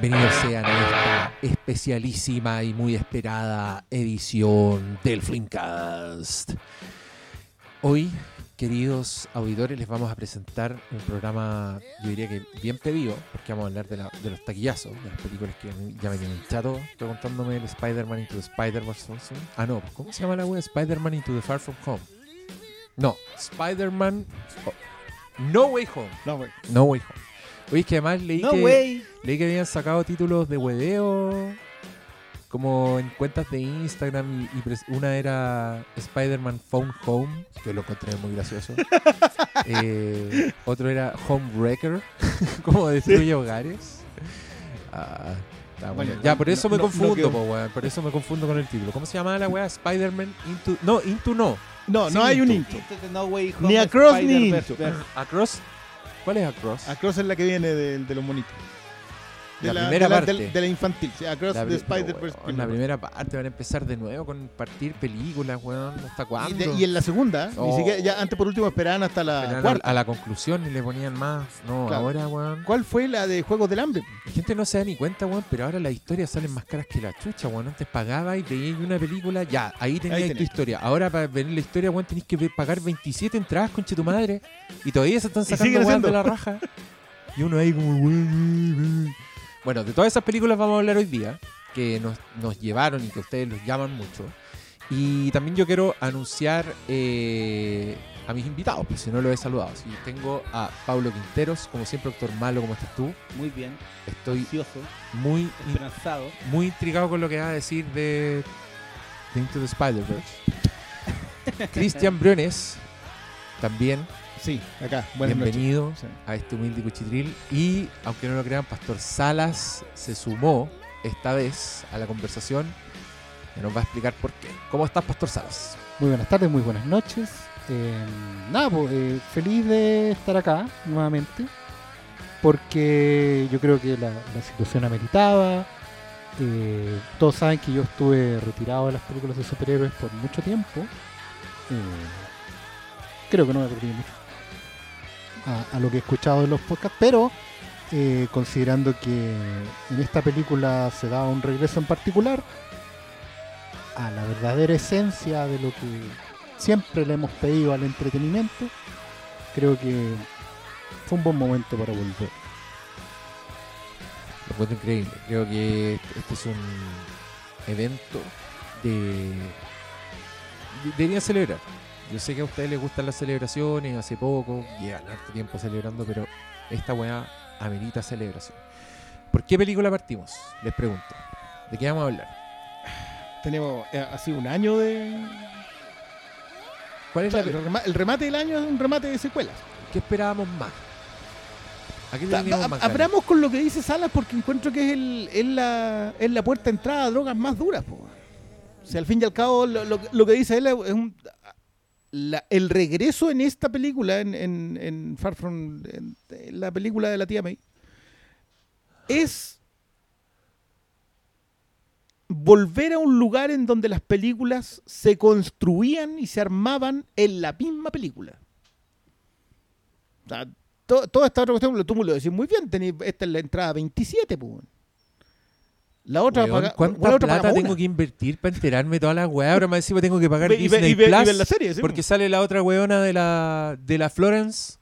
Bienvenidos sean a esta especialísima y muy esperada edición del Flimcast. Hoy, queridos auditores, les vamos a presentar un programa, yo diría que bien pedido, porque vamos a hablar de, la- de los taquillazos, de las películas que ya me tienen chato. Estoy contándome el Spider-Man Into the Spider-Verse. Ah, no, ¿cómo se llama la web? Spider-Man Into the Far From Home. No, Spider-Man oh, No Way Home. No, güey. No Way Home. Oye, es que además leí No, que... Leí que habían sacado títulos de hueveo como en cuentas de Instagram y, una era Spider-Man Phone Home, que lo encontré muy gracioso. Eh, otro era Homewrecker, como destruye hogares. Ah, está bueno. Bueno, Ya, por eso no- me no- confundo, no po, por eso me confundo con el título. ¿Cómo se llamaba la weá? Spider-Man Into... No, Into no. No, Sí, no hay un Into. intro. No Way Home, Ni Across ni Into. Across. ¿Cuál es Across? Across es la que viene de, de los monitos. De La primera de parte. De, de la infantil. sí, Across La the Spider-Verse. weón, la primera parte van a empezar de nuevo con partir películas, weón. ¿Hasta Y, cuándo? de- y en la segunda, Oh. ni siquiera, ya antes por último esperaban hasta la cuarta. a la conclusión y le ponían más. No, Claro. ahora, weón. ¿Cuál fue la de Juegos del Hambre? La gente no se da ni cuenta, weón, pero ahora las historias salen más caras que la chucha, weón. Antes pagaba y veías una película, ya, ahí tenías Ahí tu historia. Ahora para ver la historia, weón, tenés que pagar 27 entradas, conche tu madre. Y todavía se están sacando weón de la raja. Y uno ahí como, weón. Bueno, de todas esas películas vamos a hablar hoy día, que nos, nos llevaron y que ustedes los llaman mucho. Y también yo quiero anunciar eh, a mis invitados, pues si no los he saludado. Tengo a Pablo Quinteros, como siempre, doctor Malo, ¿cómo estás tú? Muy bien, Estoy ansioso, muy, esperanzado. muy intrigado con lo que va a decir de, de Into the Spider-Verse. Cristian Briones, también Sí, acá. Buenas bienvenido noches. A este humilde cuchitril. Y, aunque no lo crean, Pastor Salas se sumó esta vez a la conversación y nos va a explicar por qué. ¿Cómo estás, Pastor Salas? Muy buenas tardes, muy buenas noches. Eh, nada, pues, eh, feliz de estar acá nuevamente, porque yo creo que la, la situación ameritaba. Eh, todos saben que yo estuve retirado de las películas de superhéroes por mucho tiempo. Eh, creo que no me perdí mucho a, lo que he escuchado de los podcasts, pero eh, considerando que en esta película se da un regreso en particular a la verdadera esencia de lo que siempre le hemos pedido al entretenimiento, creo que fue un buen momento para volver. Lo encuentro increíble. Creo que este es un evento de... de- Deberían celebrar. Yo sé que a ustedes les gustan las celebraciones, hace poco, llevan harto tiempo celebrando, pero esta weá amerita celebración. ¿Por qué película partimos? Les pregunto. ¿De qué vamos a hablar? Tenemos eh, así un año de. ¿Cuál es O la el, rema- el remate del año es un remate de secuelas. ¿Qué esperábamos más? ¿A qué le Ta- teníamos a- más ganas? Abramos con lo que dice Salas porque encuentro que es, el, es, la, es la puerta de entrada a drogas más duras. Po. O sea, al fin y al cabo, lo, lo- lo que dice él es un, la- el regreso en esta película, en, en, en Far From, en, la película de la tía May, es volver a un lugar en donde las películas se construían y se armaban en la misma película. O sea, to- toda esta otra cuestión, tú me lo decís muy bien, tení- esta es la entrada 27, pues. La otra Weón, paga- ¿Cuánta la otra plata tengo una. que invertir para enterarme de todas las weas? Ahora más encima tengo que pagar Ve- y ve- Disney y ve- y Plus. ver la serie, sí, porque sale la otra weona de la, de la Florence.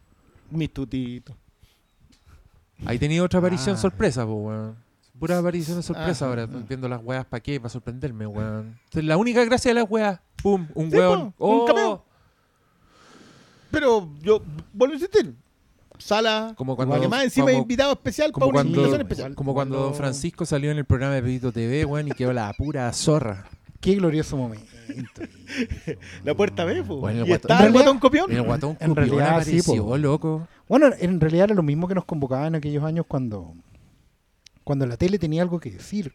Mis tutitos. Ahí tenía otra aparición Ah. sorpresa, pues, weón. Pura aparición de sorpresa Ah, ahora. ah. Viendo las weas, ¿para qué? Para sorprenderme, weón. Entonces, la única gracia de las weas, pum, un Sí, weón. po, un Oh. Pero yo vuelvo a insistir. Sala, Como cuando- más encima como- invitado especial Como para una cuando, invitación especial. como cuando Cuando- Don Francisco salió en el programa de Pepito TV, weón, y quedó la pura zorra. Qué glorioso momento. La puerta B, pues. Bueno, el guatón- en el guatón copión. El guatón En cupión realidad, sí, apareció, po. loco. Bueno, en realidad era lo mismo que nos convocaba en aquellos años cuando, cuando la tele tenía algo que decir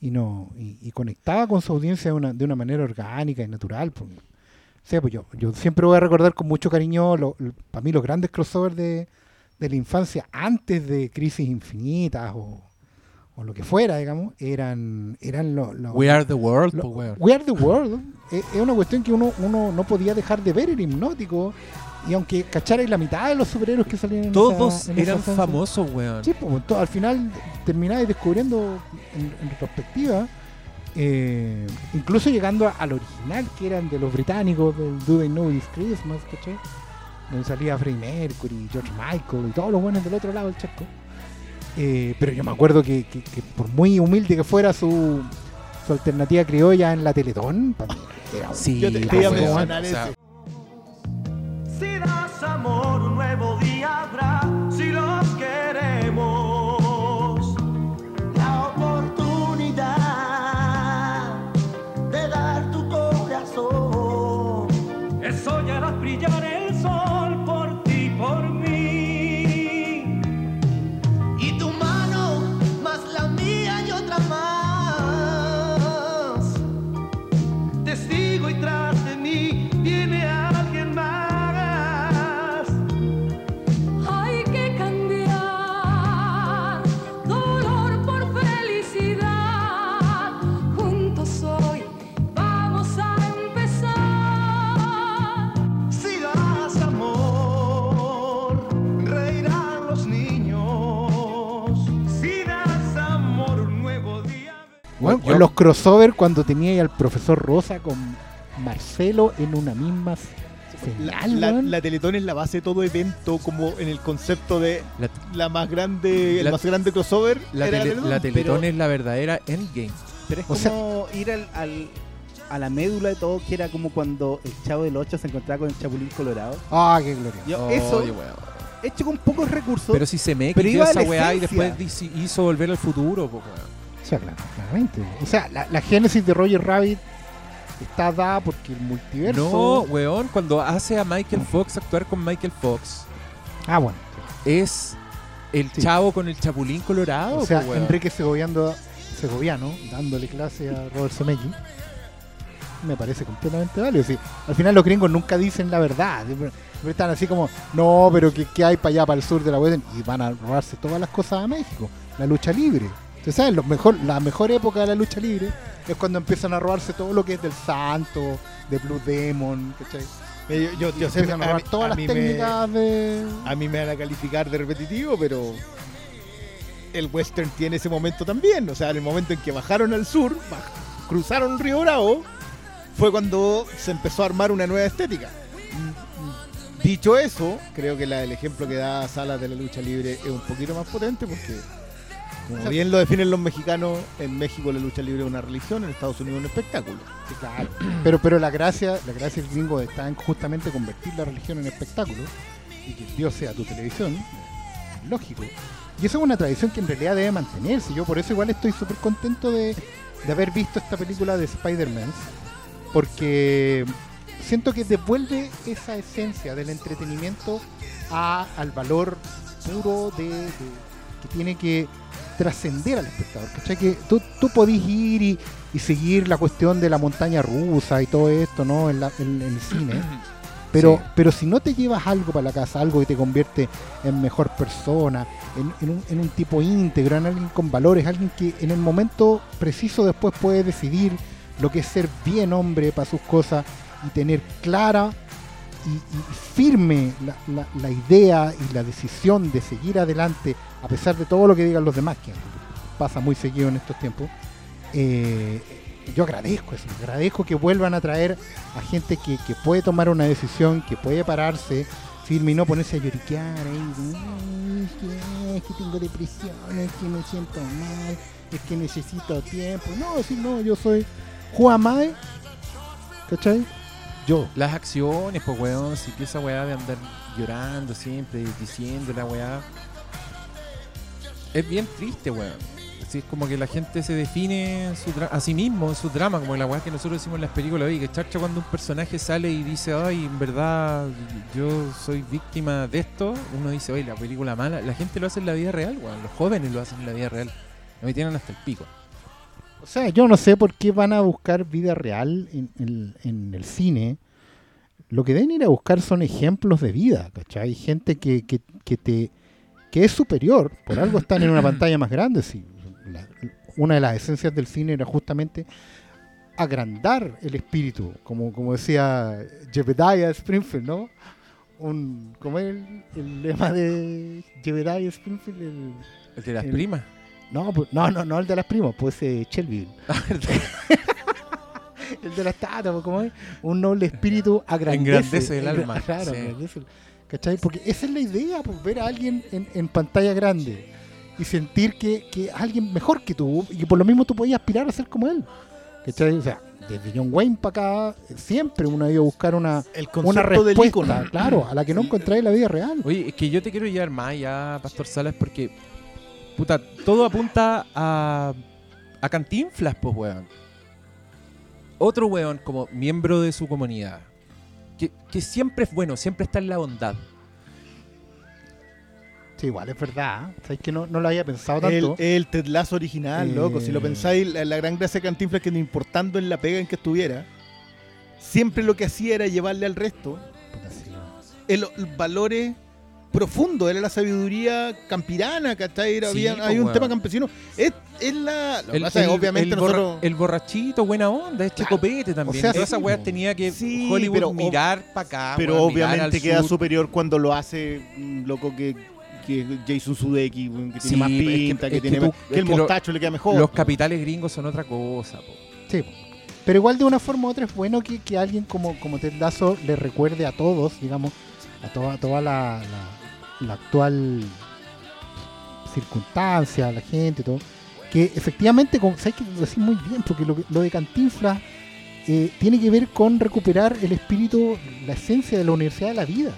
y no y, y conectaba con su audiencia de una, de una manera orgánica y natural. pues. Sea, pues yo, yo siempre voy a recordar con mucho cariño para mí los grandes crossovers de, de la infancia antes de Crisis Infinitas o, o lo que fuera, digamos, eran, eran los... We are the world, weón. We Are the World es, es una cuestión que uno, uno no podía dejar de ver, era hipnótico. Y aunque cacharais la mitad de los superhéroes que salían en Todos esa- en eran famosos, weón. Sí, pues, al final termináis descubriendo en, en retrospectiva, eh, incluso llegando al original que eran de los británicos, del Do They Know It's Christmas, ¿cachai? Donde salía Freddie Mercury, George Michael y todos los buenos del otro lado del charco. Eh, pero yo me acuerdo que, que- que por muy humilde que fuera su, su alternativa criolla en la Teletón, para mí era un- Sí, Yo te- te po, iba a mencionar O sea, Bueno, Yo- los crossover cuando tenía al profesor Rosa con Marcelo en una misma La, Teletón es la base de todo evento, como en el concepto de la, la más grande, el La- más grande crossover. la era tele- la Teletón pero- es la verdadera Endgame. Pero es O sea- como ir al, al- a la médula de todo, que era como cuando el chavo del 8 se encontraba con el chapulín colorado. Ah, qué gloria. Yo, eso, hecho con pocos recursos, Pero si se me Pero iba esa weá y después hizo volver al futuro, po, weón. O sea, claro, claramente. O sea, la, la génesis de Roger Rabbit está dada porque el multiverso. No, weón, cuando hace a Michael Fox actuar con Michael Fox, Ah, bueno. es el Sí. chavo con el chapulín colorado, O sea, weón. Enrique Segoviano, Segoviano dándole clase a Robert Zemeckis. Me parece completamente válido. Sí, al final los gringos nunca dicen la verdad. Siempre, siempre están así como, no, pero ¿qué, qué hay para allá, para el sur de la web? Y van a robarse todas las cosas a México. La lucha libre. Ustedes saben, lo mejor, la mejor época de la lucha libre es cuando empiezan a robarse todo lo que es del Santo, de Blue Demon, ¿cachai? Eh, Yo, yo, yo sé, a a robar mí- todas a las mí me- técnicas de... a mí me van a calificar de repetitivo, pero el western tiene ese momento también. O sea, en el momento en que bajaron al sur, baj- cruzaron Río Bravo, fue cuando se empezó a armar una nueva estética. Dicho eso, creo que la- el ejemplo que da Salas de la lucha libre es un poquito más potente porque, como bien lo definen los mexicanos, en México la lucha libre es una religión, en Estados Unidos un espectáculo. Sí, claro. Pero, pero la gracia, la gracia del gringo está en justamente convertir la religión en espectáculo y que Dios sea tu televisión. es Lógico. Y esa es una tradición que en realidad debe mantenerse. Yo por eso igual estoy súper contento de, de haber visto esta película de Spider-Man. Porque siento que devuelve esa esencia del entretenimiento a- al valor puro de, de- que tiene que trascender al espectador. ¿cachai? Que tú, tú podís ir y, y seguir la cuestión de la montaña rusa y todo esto, ¿no? En, la- en- en el cine. Pero, Sí. pero si no te llevas algo para la casa, algo que te convierte en mejor persona, en, en un, en un tipo íntegro, en alguien con valores, alguien que en el momento preciso después puede decidir lo que es ser bien hombre para sus cosas y tener clara y, firme la, idea y la decisión de seguir adelante a pesar de todo lo que digan los demás, que pasa muy seguido en estos tiempos. eh, yo agradezco eso, agradezco que vuelvan a traer a gente que, que puede tomar una decisión, que puede pararse firme y no ponerse a lloriquear ahí, "Ay, es que, es que tengo depresión, es que me siento mal, es que necesito tiempo. No, si no, yo soy Juan Mae, ¿cachai? Yo. Las acciones, pues, weón, si que esa weá de andar llorando siempre, diciendo la weá. Es bien triste, weón. Así es como que la gente se define su a sí mismo, en su drama, como la weá que nosotros decimos en las películas, oye, que charcha cuando un personaje sale y dice, ay, en verdad, yo soy víctima de esto, uno dice, oye, la película mala, la gente lo hace en la vida real, weón, los jóvenes lo hacen en la vida real. A mí tienen hasta el pico. O sea, yo no sé por qué van a buscar vida real en, en- en el cine. Lo que deben ir a buscar son ejemplos de vida, ¿cachai? Gente que, que, que te que es superior, por algo están en una pantalla más grande, sí. la- una de las esencias del cine era justamente agrandar el espíritu, como, como decía Jebediah Springfield, ¿no? Un, ¿Cómo es el, el lema de Jebediah Springfield? El- El de las El- primas. No, pues, no, no, no el de las primas, pues eh, Shelbyville. el de las tatas, pues, ¿cómo es? Un noble espíritu agrandece. Engrandece el alma, Claro, sí. engrandece el- ¿Cachai? Porque esa es la idea, pues, ver a alguien en, en pantalla grande y sentir que, que alguien mejor que tú y que por lo mismo tú podías aspirar a ser como él. ¿Cachai? O sea, desde John Wayne para acá, siempre uno ha ido a buscar una, El una del respuesta, ícono. claro, a la que no encontráis en la vida real. Oye, es que yo te quiero llevar más allá, Pastor Salas, porque puta, todo apunta a, a Cantinflas, pues, weón. Otro weón como miembro de su comunidad, que, que siempre es bueno, siempre está en la bondad. Sí, igual es verdad. ¿eh? ¿Sabes que no, no lo había pensado El, tanto? el Ted Lasso original, Eh. loco. Si lo pensáis, la, la gran gracia de Cantinflas es que no importando en la pega en que estuviera, siempre lo que hacía era llevarle al resto Puta, sí, el, el valores profundos. Era la sabiduría campirana, ¿cachai? Era, Sí, había, po, hay un tema campesino. Es, es la. Lo El, pasa el- obviamente el borra- nosotros. el borrachito, buena onda, es checopete también. sea, y todas sí, esas weas tenía que Sí, Hollywood pero mirar para acá. pero obviamente queda sur. superior cuando lo hace un loco que, que Jason Sudeikis, que tiene más es que- pinta, que, tiene tú- que el que lo- mostacho le queda mejor. Los capitales gringos son otra cosa, po. Sí, po. pero igual de una forma u otra es bueno que, que alguien como, como Ted Lasso le recuerde a todos, digamos, a toda, toda la, la- la actual circunstancia, la gente, todo, que efectivamente, como, sabes que decís muy bien, porque lo, de Cantinflas eh, tiene que ver con recuperar el espíritu, la esencia de la universidad de la vida,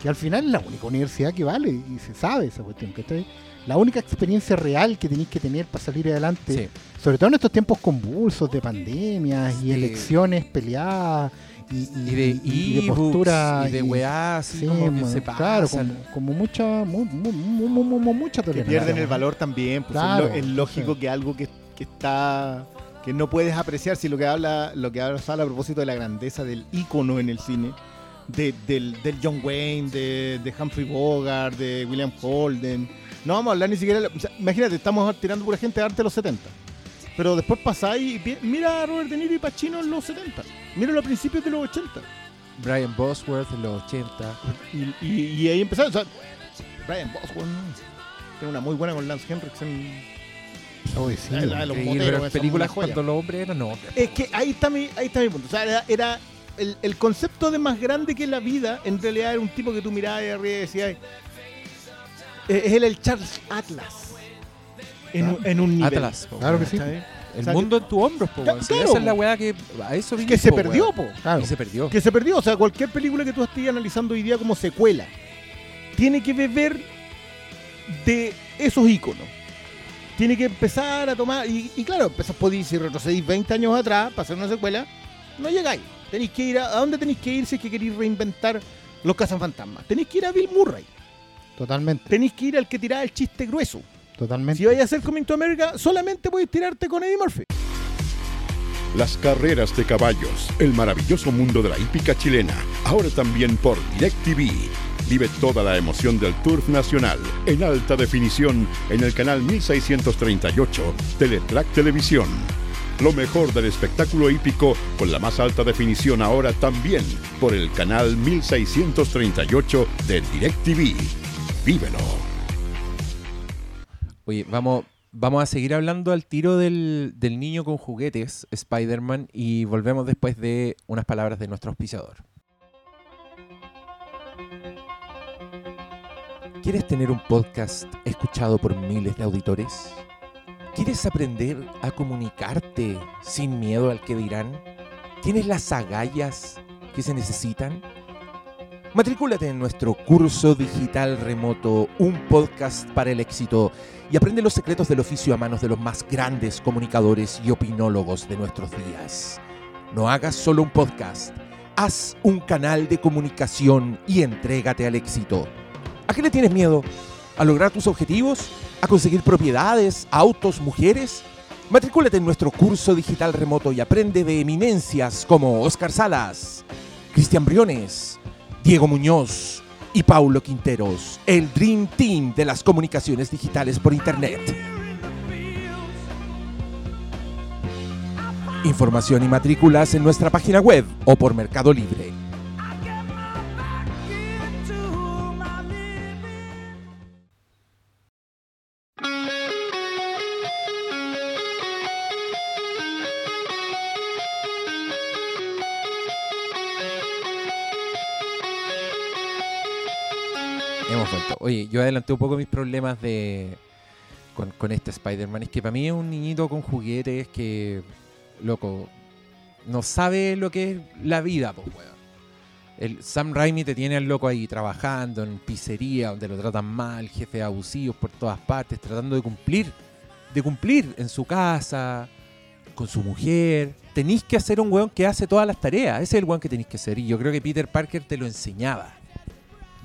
que al final es la única universidad que vale y se sabe esa cuestión, que la única experiencia real que tenéis que tener para salir adelante Sí. sobre todo en estos tiempos convulsos de pandemias y Sí. elecciones peleadas y, y- Y de, y- y de postura y de weá, así sí, como que mo- se claro como, como mucha mu- mu- mu- mu- mu- mu- mucha que pierden el valor también. Pues Claro, es, lógico sí. que algo que, que está que no puedes apreciar si lo que habla lo que habla Sala a propósito de la grandeza del ícono en el cine de- del, del John Wayne de, de Humphrey Bogart de William Holden no vamos a hablar ni siquiera o sea, imagínate estamos tirando pura gente de arte de los 70 pero después pasáis y mira a Robert De Niro y Pacino en los 70 mira a principios de los 80 Brian Bosworth en los 80. y, y- y ahí empezaron o sea, Brian Bosworth tiene una muy buena con Lance Henriksen sí, La- la los Sí, moteros, pero esa en películas cuando los hombres eran no. Es que ahí está mi, ahí está mi punto. O sea, era, era el, el concepto de más grande que la vida, en realidad era un tipo que tú mirabas y arriba y decías, eh, es él el Charles Atlas. En, un, en un nivel. Atlas, po, Claro que sí. ¿sabes? El O sea, mundo en tu hombro, po, claro, esa es la weá que a eso Que se po, perdió, po. Claro. Y se perdió. Que se perdió. O sea, cualquier película que tú estés analizando hoy día como secuela tiene que beber de esos iconos. Tiene que empezar a tomar. Y, y claro, empezás, podéis, si retrocedís 20 años atrás para hacer una secuela, no llegáis. Tenéis que ir a. ¿A dónde tenéis que ir si es que queréis reinventar los cazafantasmas? Tenéis que ir a Bill Murray. totalmente Tenéis que ir al que tiraba el chiste grueso. Totalmente Si vais a hacer Coming to America, solamente podéis tirarte con Eddie Murphy. Las carreras de caballos, el maravilloso mundo de la hípica chilena, ahora también por DirecTV. Vive toda la emoción del Turf Nacional en alta definición en el canal 1638 Teletrack Televisión. Lo mejor del espectáculo hípico con la más alta definición ahora también por el canal 1638 de DirecTV. Vívelo. Vamos, vamos a seguir hablando al tiro del, del niño con juguetes, Spider-Man, y volvemos después de unas palabras de nuestro auspiciador. ¿Quieres tener un podcast escuchado por miles de auditores? ¿Quieres aprender a comunicarte sin miedo al que dirán? ¿Tienes las agallas que se necesitan? Matricúlate en nuestro curso digital remoto, un podcast para el éxito, y aprende los secretos del oficio a manos de los más grandes comunicadores y opinólogos de nuestros días. No hagas solo un podcast, haz un canal de comunicación y entrégate al éxito. ¿A qué le tienes miedo? ¿A lograr tus objetivos? ¿A conseguir propiedades, autos, mujeres? Matricúlate en nuestro curso digital remoto y aprende de eminencias como Oscar Salas, Cristian Briones, Diego Muñoz y Paulo Quinteros, el Dream Team de las comunicaciones digitales por Internet. Información y matrículas en nuestra página web o por Mercado Libre. Oye, yo adelanté un poco mis problemas de con, este Spider-Man. Es que para mí es un niñito con juguetes que, loco, no sabe lo que es la vida, pues, weón. El Sam Raimi te tiene al loco ahí trabajando en pizzería, donde lo tratan mal, jefes abusivos por todas partes, tratando de cumplir, de cumplir en su casa, con su mujer. Tenéis que hacer un weón que hace todas las tareas. Ese es el weón que tenéis que ser. Y yo creo que Peter Parker te lo enseñaba.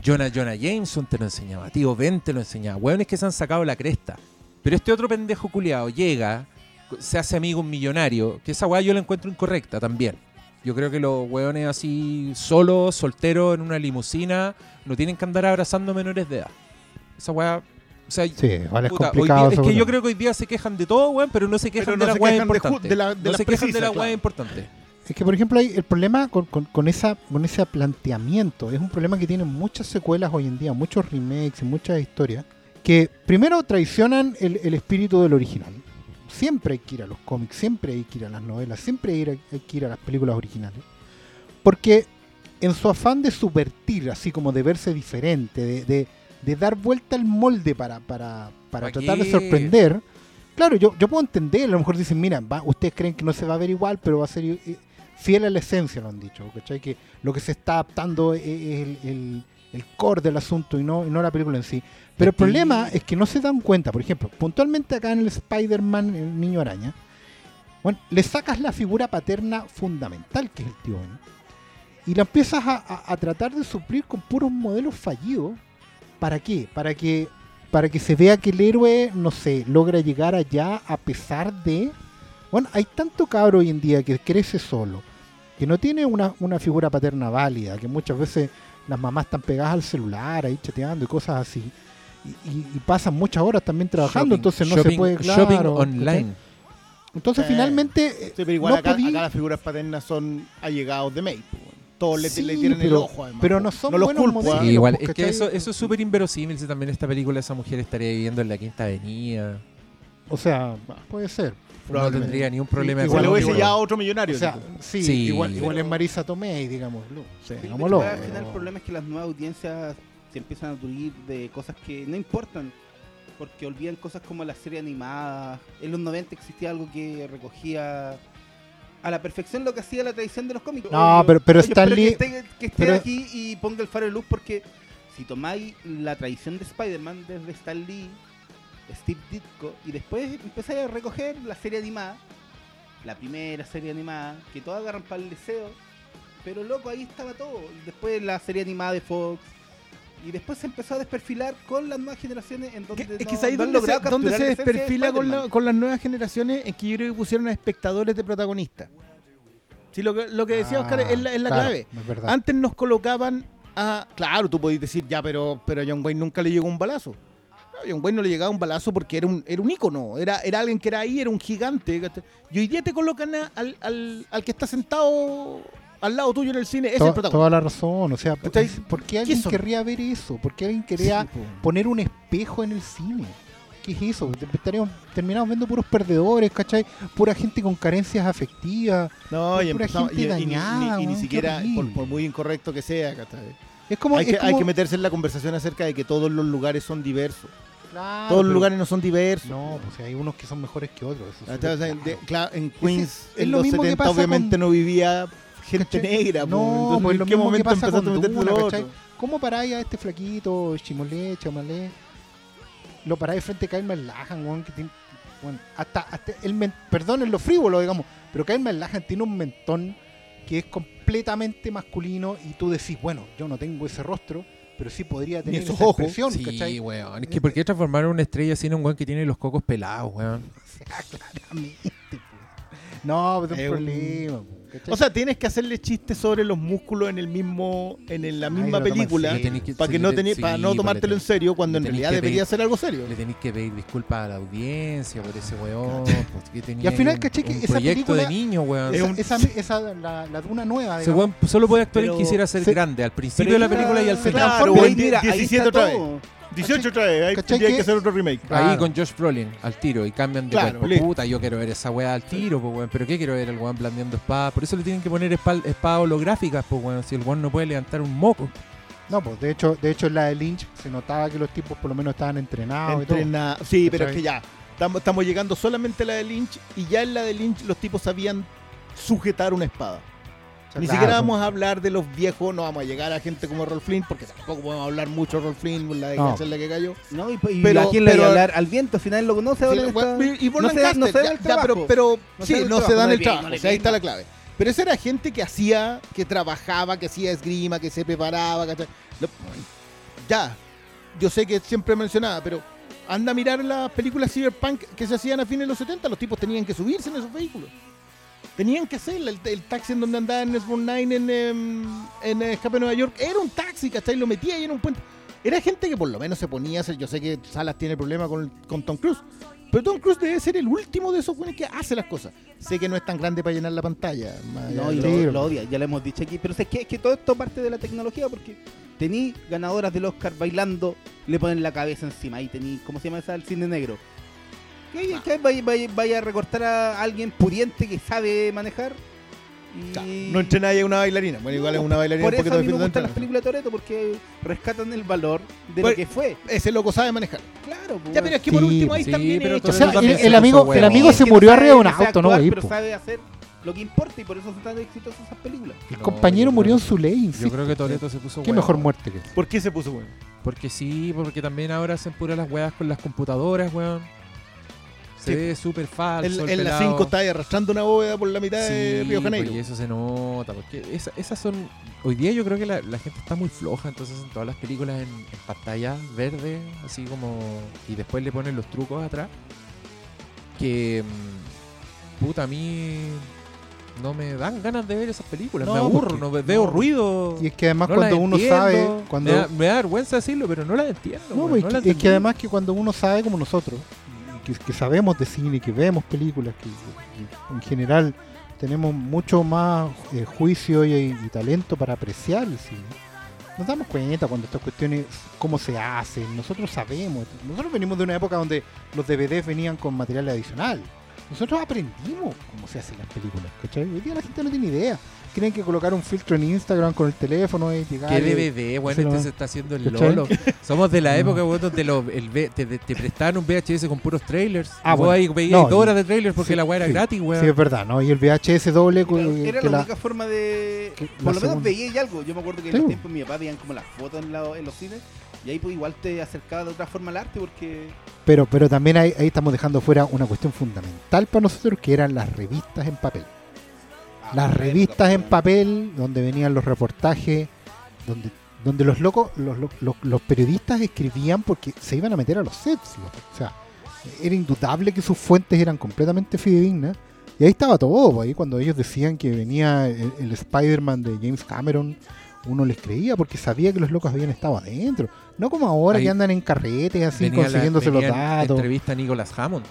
Jonah Jonah Jameson te lo enseñaba. Tío Ben te lo enseñaba. Weones que se han sacado la cresta. Pero este otro pendejo culiado llega, se hace amigo un millonario, que esa weá yo la encuentro incorrecta también. Yo creo que los weones así, solos, solteros, en una limusina, no tienen que andar abrazando menores de edad. Esa weá. O sea, Sí, vale, es puta, complicado. día- es que yo creo que hoy día se quejan de todo, weón, pero no se quejan Pero de no la weá importante. de la- de no las se quejan de la claro. weá importante. Es que, por ejemplo, hay el problema con, con- con esa, con ese planteamiento es un problema que tienen muchas secuelas hoy en día, muchos remakes y muchas historias, que primero traicionan el, el espíritu del original. Siempre hay que ir a los cómics, siempre hay que ir a las novelas, siempre hay, que ir a- hay que ir a las películas originales. Porque en su afán de subvertir, así como de verse diferente, de, de- de dar vuelta al molde para, para, para ¿Pa tratar de sorprender, claro, yo, yo puedo entender, a lo mejor dicen, mira, va- ustedes creen que no se va a ver igual, pero va a ser fiel a la esencia, lo han dicho, ¿cachai? Que lo que se está adaptando es, el, el- el core del asunto y no, y no la película en sí. Pero el Aquí- problema es que no se dan cuenta, por ejemplo, puntualmente acá en el Spider-Man, el niño araña, bueno, le sacas la figura paterna fundamental, que es el tío Ben, y la empiezas a, a- a tratar de suplir con puros modelos fallidos. ¿Para qué? Para que, para que se vea que el héroe, no sé, logra llegar allá a pesar de... Bueno, hay tanto cabro hoy en día que crece solo, que no tiene una, una figura paterna válida, que muchas veces las mamás están pegadas al celular, ahí chateando y cosas así. Y, y- y pasan muchas horas también trabajando, Shopping- entonces no shopping- se puede... Claro, shopping online. Entonces Sí. finalmente... eh, Sí, pero igual no acá, podí- acá las figuras paternas son allegados de May. Todos le, Sí, le tiran el pero- ojo, además. pero no son los buenos culpo, igual, es que eso, eso es súper inverosímil si también esta película esa mujer estaría viviendo en la Quinta Avenida. O sea, puede ser. No tendría ni un problema Igual lo hubiese ya a otro millonario. O sea, sí, Sí, igual, igual pero- es Marisa Tomei, digámoslo. Sí, Pero digámoslo. al final el problema es que las nuevas audiencias se empiezan a nutrir de cosas que no importan. Porque olvidan cosas como la serie animada. En los 90 existía algo que recogía a la perfección lo que hacía la tradición de los cómics. No, pero- pero Oye, Stan espero Lee- Que esté, que esté pero- aquí y ponga el faro de luz porque si tomáis la tradición de Spider-Man desde Stan Lee, Steve Ditko, y después empezáis a recoger la serie animada, la primera serie animada, que todos agarran para el deseo, pero loco, ahí estaba todo. Después la serie animada de Fox. Y después se empezó a desperfilar con las nuevas generaciones en donde es no- que es ahí no donde se, donde se de desperfila con, la- con las nuevas generaciones en que yo creo que pusieron a espectadores de protagonistas. Sí, lo que, lo que decía Oscar es la, es la Ah, claro, clave. es. Antes nos colocaban a. Claro, tú podés decir, ya, pero, pero a John Wayne nunca le llegó un balazo. John Wayne no le llegaba un balazo porque era un, era un ícono, era, era alguien que era ahí, era un gigante. Y hoy día te colocan a- al, al, al que está sentado al lado tuyo en el cine, es el protagonista. toda la razón. O sea, ¿por, qué alguien querría ver eso? ¿Por qué alguien querría Sí, po. poner un espejo en el cine? ¿Qué es eso? Estaríamos, terminamos viendo puros perdedores, ¿cachai? Pura gente con carencias afectivas. No, y, pura gente y- y ni- dañada, ni, y ni siquiera, por, muy incorrecto que sea, ¿cachai? Es como, hay, es que, hay que meterse en la conversación acerca de que todos los lugares son diversos. Claro, todos los lugares no son diversos. No, pues hay unos que son mejores que otros. eso es de- claro. en Queens, es en lo los mismo que 70 pasa obviamente con- no vivía gente ¿Cachai? negra. po. No, pues ¿en lo qué mismo que momento pasa empezaste con a meterte Duna, lo ¿cachai? otro? ¿Cómo paráis a este flaquito, Chimolé, Chamalé? Lo paráis frente a Kyle Lajan, weón, que tiene... Bueno, hasta, hasta el men- perdón, en lo frívolo, digamos, pero Kyle Lajan tiene un mentón que es completamente masculino y tú decís, bueno, yo no tengo ese rostro, pero sí podría tener esos esa ojos. expresión, Sí, ¿cachai? weón. Es que ¿por qué transformar una estrella así en un weón que tiene los cocos pelados, weón? O sea, claramente, pues. No, pero es Es un problema, ¿cachai? O sea, tienes que hacerle chistes sobre los músculos en el mismo, en el- la misma película, que- para sí, que no sí, para no pues, tomártelo en serio cuando en realidad debería ser algo serio. Le tenéis que pedir disculpas a la audiencia por ese weón. pues, que tenía final, caché que esa proyecto de película- niño, weón. Es esa, esa, esa- la, la duna nueva, Ese weón solo puede actuar en Pero- quisiera ser se- grande, al principio pero de la película y al final. Claro, transforma güey, en- mira, ahí 17 está otra vez. todo. 18 otra vez, hay, ¿Cachai hay que- que hacer otro remake. Ahí Claro. con Josh Brolin, al tiro, y cambian de Claro, cuerpo. Puta, yo quiero ver esa weá al tiro, weón. Pero ¿qué quiero ver el weón blandiendo espadas? Por eso le tienen que poner espadas holográficas, pues weón. Si el weón no puede levantar un moco. No, pues de hecho, de hecho en la de Lynch se notaba que los tipos por lo menos estaban entrenados y todo. Entrena- Sí, pero es que ya, estamos, estamos llegando solamente a la de Lynch y ya en la de Lynch los tipos sabían sujetar una espada. Ni claro, siquiera vamos a hablar de los viejos, no vamos a llegar a gente como Rolf Flynn, porque tampoco podemos hablar mucho de Rolf Flynn, la de No. la que cayó. No, y, y Pero- a quién le pero- va a hablar al viento, al final lo conoce Sí, esta- y por no se no se da ya- el ya, trabajo. pero, pero No sí, se da el no se dan el trabajo. o sea, ahí está la clave. Pero esa era gente que hacía, que trabajaba, que hacía esgrima, que se preparaba. ya, yo sé que siempre mencionaba, pero anda a mirar las películas cyberpunk que se hacían a fines de los 70. Los tipos tenían que subirse en esos vehículos. Tenían que hacerla. El, el taxi en donde andaba en Sworn Nine en, em, en Escape de Nueva York era un taxi, ¿cachai? Lo metía ahí en un puente. Era gente que por lo menos se ponía a hacer. Yo sé que Salas tiene problema con, con Tom Cruise. Pero Tom Cruise debe ser el último de esos buenos que hace las cosas. Sé que no es tan grande para llenar la pantalla. No, y lo odia, ya lo hemos dicho aquí. Pero es que, es que todo esto parte de la tecnología porque tení ganadoras del Oscar bailando, le ponen la cabeza encima. Ahí tení, ¿cómo se llama esa? El cine negro. ¿Qué, qué vaya, vaya- vaya a recortar a alguien pudiente que sabe manejar? Y... Claro, No entrena ahí a una bailarina. Bueno, igual es una bailarina Por un eso poquito a mí me gustan las películas de Toreto porque rescatan el valor de Pues- lo que fue. Ese loco sabe manejar. Claro, pues, Ya, pero es que por Sí, último ahí sí, bien pero. O sea, el, también el amigo, el huevo. amigo se murió arriba de un auto, ¿no? Pero sabe hacer lo que importa y por eso son tan exitosas esas películas. El No, compañero yo murió en su ley, Yo insisto. creo que Toreto se puso Qué huevo. mejor muerte que. ¿Por qué se puso bueno? Porque sí, porque también ahora hacen puras las weas con las computadoras, weón. Se Sí. ve súper falso. En, el en la pelado. 5 está ahí arrastrando una bóveda por la mitad de Sí, Río Janeiro. y eso se nota, porque esa- esas son... Hoy día yo creo que la, la gente está muy floja, entonces en todas las películas en, en pantalla verde, así como... Y después le ponen los trucos atrás. Que... mm, Puta, a mí... No me dan ganas de ver esas películas, No, me aburro, no ve- veo no. ruido. Y es que además no cuando uno entiendo, sabe, cuando me, da, me da vergüenza decirlo, pero no las entiendo. No, pues, no es que- es que entendí. además que cuando uno sabe como nosotros, que, sabemos de cine, que vemos películas, que, en general tenemos mucho más eh, juicio y, y talento para apreciar el cine, nos damos cuenta cuando estas cuestiones, cómo se hacen, nosotros sabemos, nosotros venimos de una época donde los DVDs venían con material adicional. Nosotros aprendimos cómo se hacen las películas, ¿cachai? Hoy día la gente no tiene idea. Creen que colocar un filtro en Instagram con el teléfono y llegar... ¿Qué DVD, bueno, hacerlo- este se está haciendo el ¿Cachai? lolo. Somos de la No. época, donde lo- el te, te prestaban un VHS con puros trailers. Ah, bueno. ahí veías No, dos horas de trailers porque sí, la weá era sí. gratis, weón. Sí, es verdad, ¿no? Y el VHS doble cu- Era, que era la- la única forma de. que Por lo menos veía algo. Yo me acuerdo que en Sí, los bo. tiempos mi papá veían como las fotos en, la- en los cines. Y ahí pues igual te acercaba de otra forma al arte porque. Pero, pero también ahí, ahí estamos dejando fuera una cuestión fundamental para nosotros que eran las revistas en papel. Las revistas en papel, donde venían los reportajes, donde, donde los locos, los, los- los- periodistas escribían porque se iban a meter a los sets. loco. O sea, era indudable que sus fuentes eran completamente fidedignas. Y ahí estaba todo, ahí cuando ellos decían que venía el, el Spider-Man de James Cameron, uno les creía porque sabía que los locos habían estado adentro. No como ahora Ahí que andan en carretes así la- consiguiéndose los datos. entrevista a Nicolas Hammond.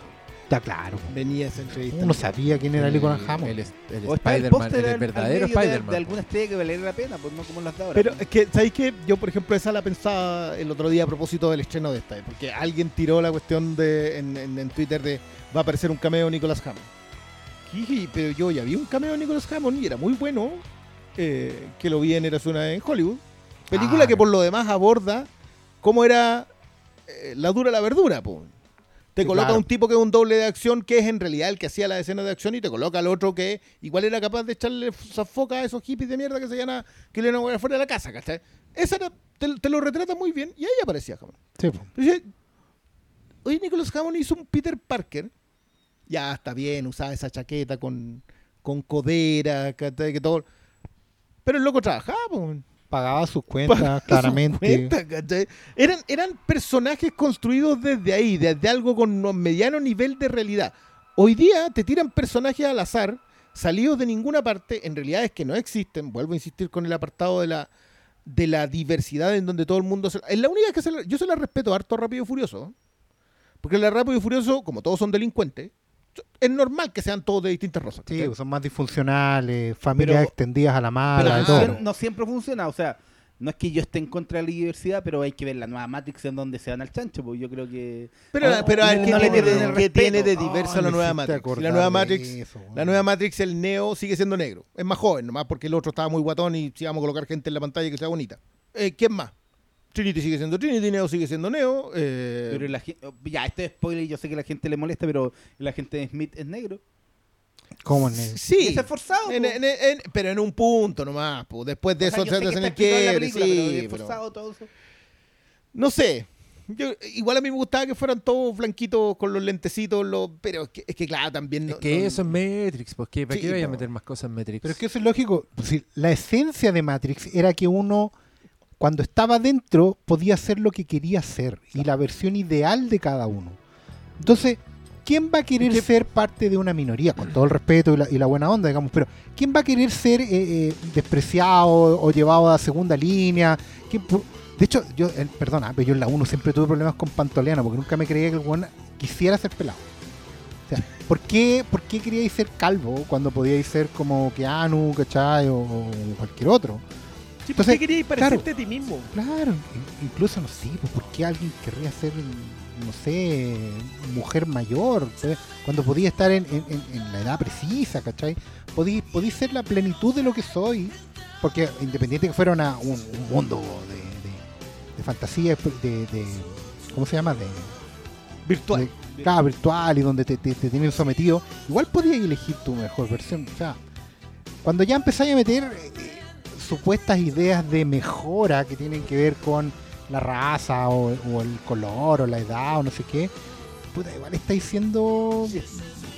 Está claro. pues. Venía esa entrevista. Uno sabía quién era Nicolas Hammond. El, el, el Spider-Man, el, verdadero de- Spider-Man. De, alguna estrella que valiera la pena, pues no como las de ahora. Pero pues. es que, ¿sabéis qué? Yo, por ejemplo, esa la pensaba el otro día a propósito del estreno de esta. Porque alguien tiró la cuestión de en, en- en Twitter de va a aparecer un cameo de Nicolas Hammond. Pero yo ya vi un cameo de Nicolas Hammond y era muy bueno. eh, que lo vi en Eras una vez en Hollywood. Película Ah, que por lo demás aborda cómo era eh, la dura la verdura, po. Te coloca claro. un tipo que es un doble de acción, que es en realidad el que hacía la escena de acción, y te coloca al otro que igual era capaz de echarle esa foca a esos hippies de mierda que se llaman que le fuera de la casa, ¿cachai? Esa era- te, te lo retrata muy bien, y ahí aparecía Hammond. Sí, pues. Oye, Nicholas Hammond hizo un Peter Parker. Ya está bien, usaba esa chaqueta con, con codera, ¿cachai? que todo. Pero el loco trabajaba, po. Pagaba sus Pagaba cuentas, claramente. eran, eran personajes construidos desde ahí, desde algo con un mediano nivel de realidad. Hoy día te tiran personajes al azar salidos de ninguna parte, en realidad es que no existen. Vuelvo a insistir con el apartado de la, de la diversidad en donde todo el mundo... Se, es la única que se la- yo se la respeto harto Rápido y Furioso. Porque la Rápido y Furioso, como todos son delincuentes, es normal que sean todos de distintas razas. Sí, son más disfuncionales, familias Pero- extendidas a la mala, Pero no, todo. no siempre funciona, o sea, no es que yo esté en contra de la diversidad, pero hay que ver la nueva Matrix en donde se dan al chancho, porque yo creo que... Pero, Ah, pero a ver, no ¿qué, le tiene, de, el qué respeto. tiene de Ay, diverso la nueva Matrix? La nueva Matrix, eso, la nueva Matrix, el Neo sigue siendo negro. Es más joven, nomás porque el otro estaba muy guatón y si vamos a colocar gente en la pantalla que sea bonita. Eh, ¿Quién más? Trinity sigue siendo Trinity, Neo sigue siendo Neo. eh, Pero la gen- ya, esto es spoiler, yo sé que a la gente le molesta, pero la gente de Smith es negro. ¿Cómo en el- sí, es esforzado, en- po. en- en- pero en un punto nomás. po. Después de O sea, eso se hacen el explicado en la quiebre, película, sí, pero es pero- esforzado todo eso. No sé. Yo, igual a mí me gustaba que fueran todos blanquitos con los lentecitos, los, pero es que, es que claro, también... Es que no- eso es Matrix, pues ¿qué, ¿para Sí, qué vaya a meter más cosas en Matrix? Pero es que eso es lógico. Pues, sí, la esencia de Matrix era que uno, cuando estaba dentro, podía hacer lo que quería hacer. Y la versión ideal de cada uno. Entonces, ¿quién va a querer ser parte de una minoría? Con todo el respeto y la, y la buena onda, digamos. Pero, ¿quién va a querer ser eh, eh, despreciado o llevado a segunda línea? ¿Quién pu- de hecho, yo, eh, perdona, pero yo en la 1 siempre tuve problemas con Pantoliano porque nunca me creía que el weón quisiera ser pelado. O sea, ¿por qué, ¿por qué queríais ser calvo cuando podíais ser como Keanu, ¿cachai? O, o cualquier otro. Sí, ¿por Entonces, qué querías parecerte a ti mismo? Claro, in- incluso no sé, pues, ¿por qué alguien querría ser, no sé, mujer mayor? ¿sabes? Cuando podía estar en, en- en- en la edad precisa, ¿cachai? Podí, podí ser la plenitud de lo que soy, porque independiente que fuera una- un, un mundo de, de- de fantasía, de, de- ¿cómo se llama? De, Virtual. claro, virtual y donde te, te- te tienen sometido, igual podías elegir tu mejor versión. O sea, cuando ya empezáis a meter eh, supuestas ideas de mejora que tienen que ver con la raza o, o el color o la edad o no sé qué, puta, igual estáis siendo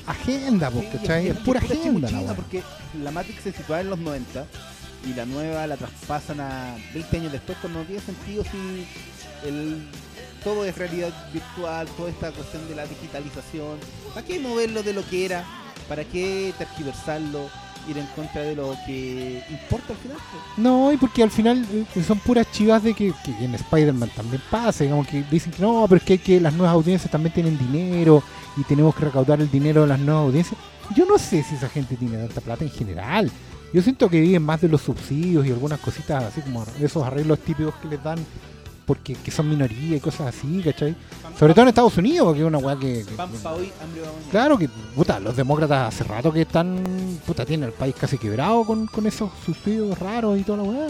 agenda, pues, Sí, ¿cachai? Es pura pura agenda la. Porque la Matrix se situaba en los 90 y la nueva la traspasan a 20 años después, cuando no tiene sentido si el, todo es realidad virtual, toda esta cuestión de la digitalización. ¿Para qué moverlo de lo que era? ¿Para qué tergiversarlo? Ir en contra de lo que importa al final. pues? No, y porque al final eh, son puras chivas de que, en Spider-Man también pasa, digamos que dicen que no, pero es que, que las nuevas audiencias también tienen dinero y tenemos que recaudar el dinero de las nuevas audiencias. Yo no sé si esa gente tiene tanta plata en general. Yo siento que viven más de los subsidios y algunas cositas así como esos arreglos típicos que les dan porque que son minoría y cosas así, ¿cachai? Sobre todo en Estados Unidos, que es una weá que... que- hoy, hambre. Claro que, puta, los demócratas hace rato que están, puta, tienen el país casi quebrado con, con esos subsidios raros y toda la weá.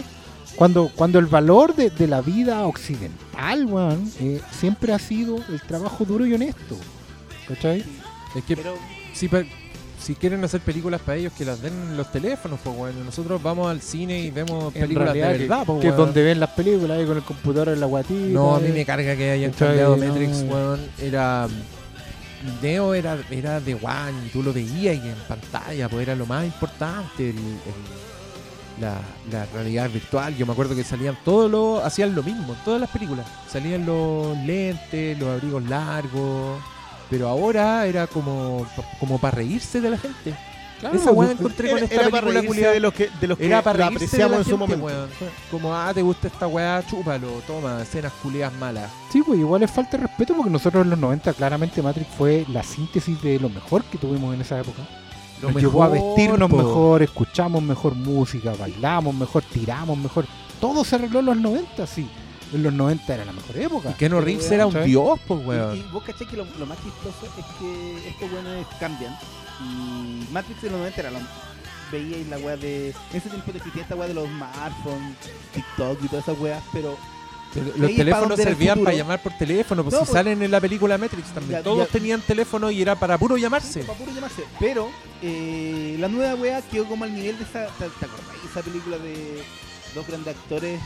Cuando, cuando el valor de, de la vida occidental, weón, eh, siempre ha sido el trabajo duro y honesto. ¿Cachai? Es que Pero si, pa- si quieren hacer películas para ellos, que las den en los teléfonos, pues bueno. Nosotros vamos al cine y vemos En películas de verdad, que, que es donde ven las películas ahí con el computador en la guatita. No, a mí eh. me carga que hayan cambiado No, Matrix, weón. Era. Neo era, era de One y tú lo veías y en pantalla, pues era lo más importante. el- el- la, la realidad virtual. Yo me acuerdo que salían todos los. hacían lo mismo en todas las películas. Salían los lentes, los abrigos largos. Pero ahora era como, como para reírse de la gente. Claro, Esa weá encontré con esta era para película culiada. de los que, de los que Era para la de apreciamos la en su momento. weón. Como, ah, te gusta esta weá, chúpalo, toma, escenas culiadas malas. Sí, pues igual es falta de respeto porque nosotros en los 90 claramente Matrix fue la síntesis de lo mejor que tuvimos en esa época. Lo Nos llevó a vestirnos po. mejor, escuchamos mejor música, bailamos mejor, tiramos mejor. Todo se arregló en los 90, sí. En los 90 era la mejor época. Y Keanu Reeves era un dios, pues, weón. y vos caché que lo, lo más chistoso es que estos weones cambian. Y Matrix en los 90 era la. Veíais la weá de. En ese tiempo existía esta weá de los smartphones, TikTok y todas esas weas, pero. Los teléfonos servían para llamar por teléfono, pues No, si pues- salen en la película Matrix también. Ya- Todos ya- tenían teléfono y era para puro llamarse. Para puro llamarse. Pero eh, la nueva wea quedó como al nivel de esa. ¿Te, te acordáis? Esa película de dos grandes actores,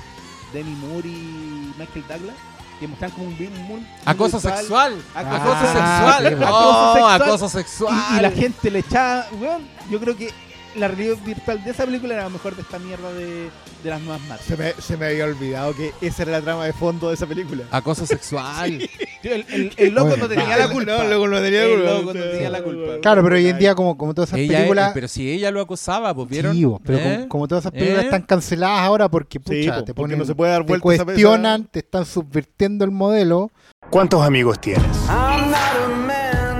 Demi Moore y Michael Douglas, que mostraban como un, vi- un mundo Acoso sexual. Acoso Acoso Ah, sexual. sí, No, acoso sexual. acoso sexual. Y, y la gente le echaba, weón, yo creo que la realidad virtual de esa película era mejor de esta mierda de, de las nuevas Matrix. Se me, se me había olvidado que esa era la trama de fondo de esa película. Acoso sexual. El, el- el loco Oye, no tenía la culpa. No, el loco no tenía El culpa. loco no tenía la culpa. Claro, pero hoy en día, como, como todas esas ella, películas. pero si ella lo acosaba, pues vieron. Sí, vos, pero ¿Eh? como, como todas esas películas ¿Eh? están canceladas ahora porque pucha, Sí, te porque ponen, no se puede dar te vuelta esa- cuestionan, te están subvirtiendo el modelo. ¿Cuántos amigos tienes?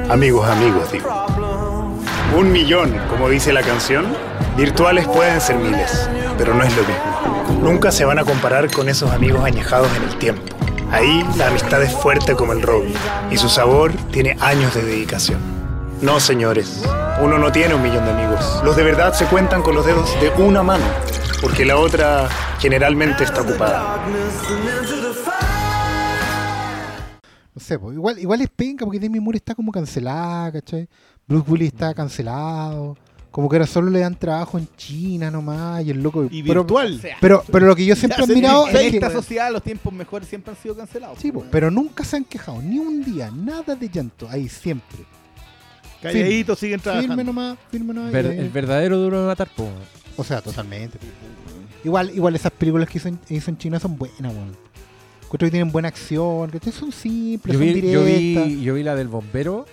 Amigos, amigos, digo. Un millón, como dice la canción. Virtuales pueden ser miles, pero no es lo mismo. Nunca se van a comparar con esos amigos añejados en el tiempo. Ahí la amistad es fuerte como el roble y su sabor tiene años de dedicación. No, señores, uno no tiene un millón de amigos. Los de verdad se cuentan con los dedos de una mano, porque la otra generalmente está ocupada. No sé, igual, igual es penca porque Demi Moore está como cancelada, ¿cachai? Bruce Willis está cancelado. Como que ahora solo le dan trabajo en China nomás y el loco. Y pero, virtual. Pero, pero lo que yo siempre he admirado en es que. esta sociedad los tiempos mejores siempre han sido cancelados. Sí, pues, pero nunca se han quejado, ni un día, nada de llanto, ahí siempre. Calladitos siguen trabajando. Firme nomás, firme nomás. Ver- ahí- el verdadero duro de matar, pues. O sea, totalmente. Igual, igual esas películas que hizo en, hizo en China son buenas, weón. Encuentro que tienen buena acción, que son simples, Yo son vi, yo, directas. vi, yo vi la del bombero,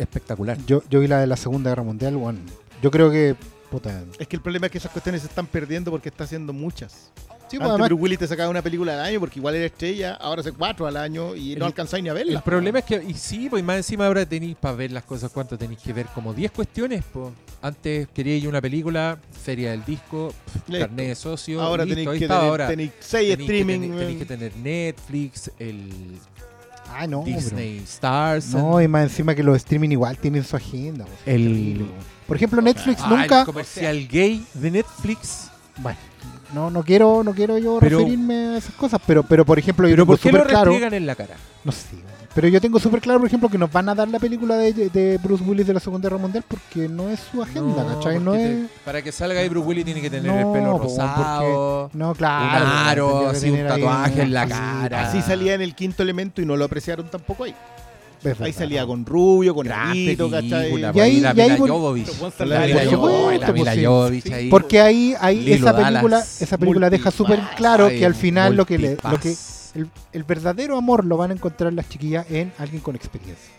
espectacular. Yo, yo vi la de la Segunda Guerra Mundial, weón. Yo creo que, puta... Es que el problema es que esas cuestiones se están perdiendo porque está haciendo muchas. Sí, pues, Antes además, Bruce Willis te sacaba una película al año porque igual era estrella, ahora hace cuatro al año y no El- alcanzáis ni a El verla. problema es que, y sí, pues más encima ahora tenéis para ver las cosas, ¿cuánto tenéis que ver? Como 10 cuestiones, pues. Antes queríais una película, feria del disco, carnet de socio, ahora tenéis que, tener, ahora tenéis seis streaming. tenéis que tener Netflix, el ah, no, Disney Stars, No, y más encima que los streaming igual tienen su agenda. el. Por ejemplo, Netflix Ah, nunca... el comercial gay de Netflix. Bueno, no, no quiero, no quiero yo Pero- referirme a esas cosas, pero, pero por ejemplo, yo Pero tengo ¿por qué lo claro... en la cara? No sé. Pero yo tengo súper claro, por ejemplo, que nos van a dar la película de, de Bruce Willis de la Segunda Guerra Mundial porque no es su agenda, ¿cachai? No porque es... te- para que salga ahí Bruce Willis tiene que tener No, el pelo rosado, No, un claro. aro, tendría que así, un ahí tatuaje en la así, cara. Así salía en el quinto elemento y no lo apreciaron tampoco ahí. Ahí salía con rubio, con arito, ¿cachai? Y ahí- la y ahí Jovovich. Porque ahí, ahí Lilo esa Dallas, película, esa película deja súper claro que al final lo que le, lo que El, el verdadero amor lo van a encontrar las chiquillas en alguien con experiencia.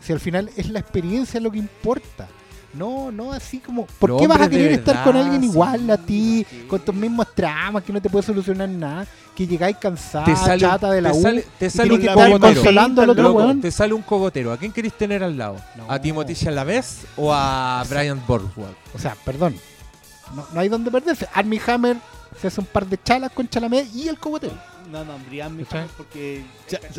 Si al final es la experiencia lo que importa. No, no así como. ¿Por qué vas a querer estar con alguien igual a ti, sí. con tus mismos tramas, que no te puede solucionar nada, que llegáis cansada, te sale, chata de la te U, sale, te sale un cogotero. consolando al otro Loco, te sale un cogotero. ¿A quién querés tener al lado? No. ¿A Timothy Chalamet o a Brian Boardwalk? O sea, perdón. No, no hay donde perderse. Armie Hammer se hace un par de chalas con Chalamet y el cogotero. No, no, mi ¿Cachai? Hammer, porque.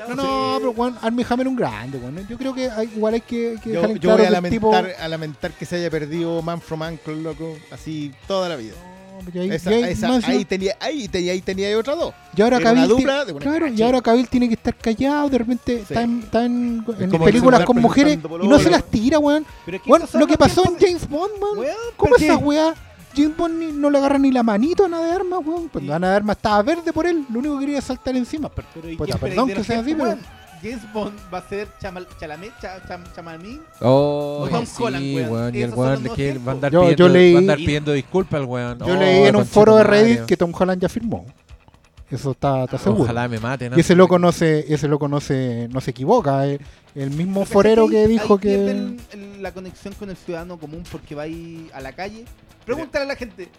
No, no, pero weón, Armie Hammer es un grande, weón. Yo creo que hay- igual hay que, que Yo, dejar en yo claro voy a que el tipo... lamentar, a lamentar que se haya perdido Man from Uncle, loco, así toda la vida. No, pero ahí- Esa- ahí- esa- más ahí, encima- tenía, ahí, tenía, ahí tenía otra dos. y ahora buena claro, y ahora Cavill tiene que estar callado, de repente está en, está en, en como películas con mujeres y no se las tira, weón. Pero es que Weón, lo que pasó en James Bond, man. Weón, ¿Cómo ¿por esa weá? James Bond ni- no le agarra ni la manito a Ana de Armas, weón. Cuando Ana de Armas estaba verde por él, lo único que quería es saltar encima. Pero, Pero, ¿y Puta, qué esperáis perdón que sea así, pero- weón? James Bond va a ser Chamal, Chalamet, Cha- Cham- Chamalmín. Oh, O Tom sí, Holland, weón. Y el weón que va a andar Yo- yo pidiendo, leí- va a andar pidiendo disculpas al weón. Yo Oh, leí en un foro de. Reddit que Tom Holland ya firmó. Eso está, está seguro. Ojalá me maten. Y ese loco no se, ese loco no se, no se equivoca. El mismo Pero forero que dijo que. el- la conexión con el ciudadano común porque va ahí a la calle. Pregúntale a la gente.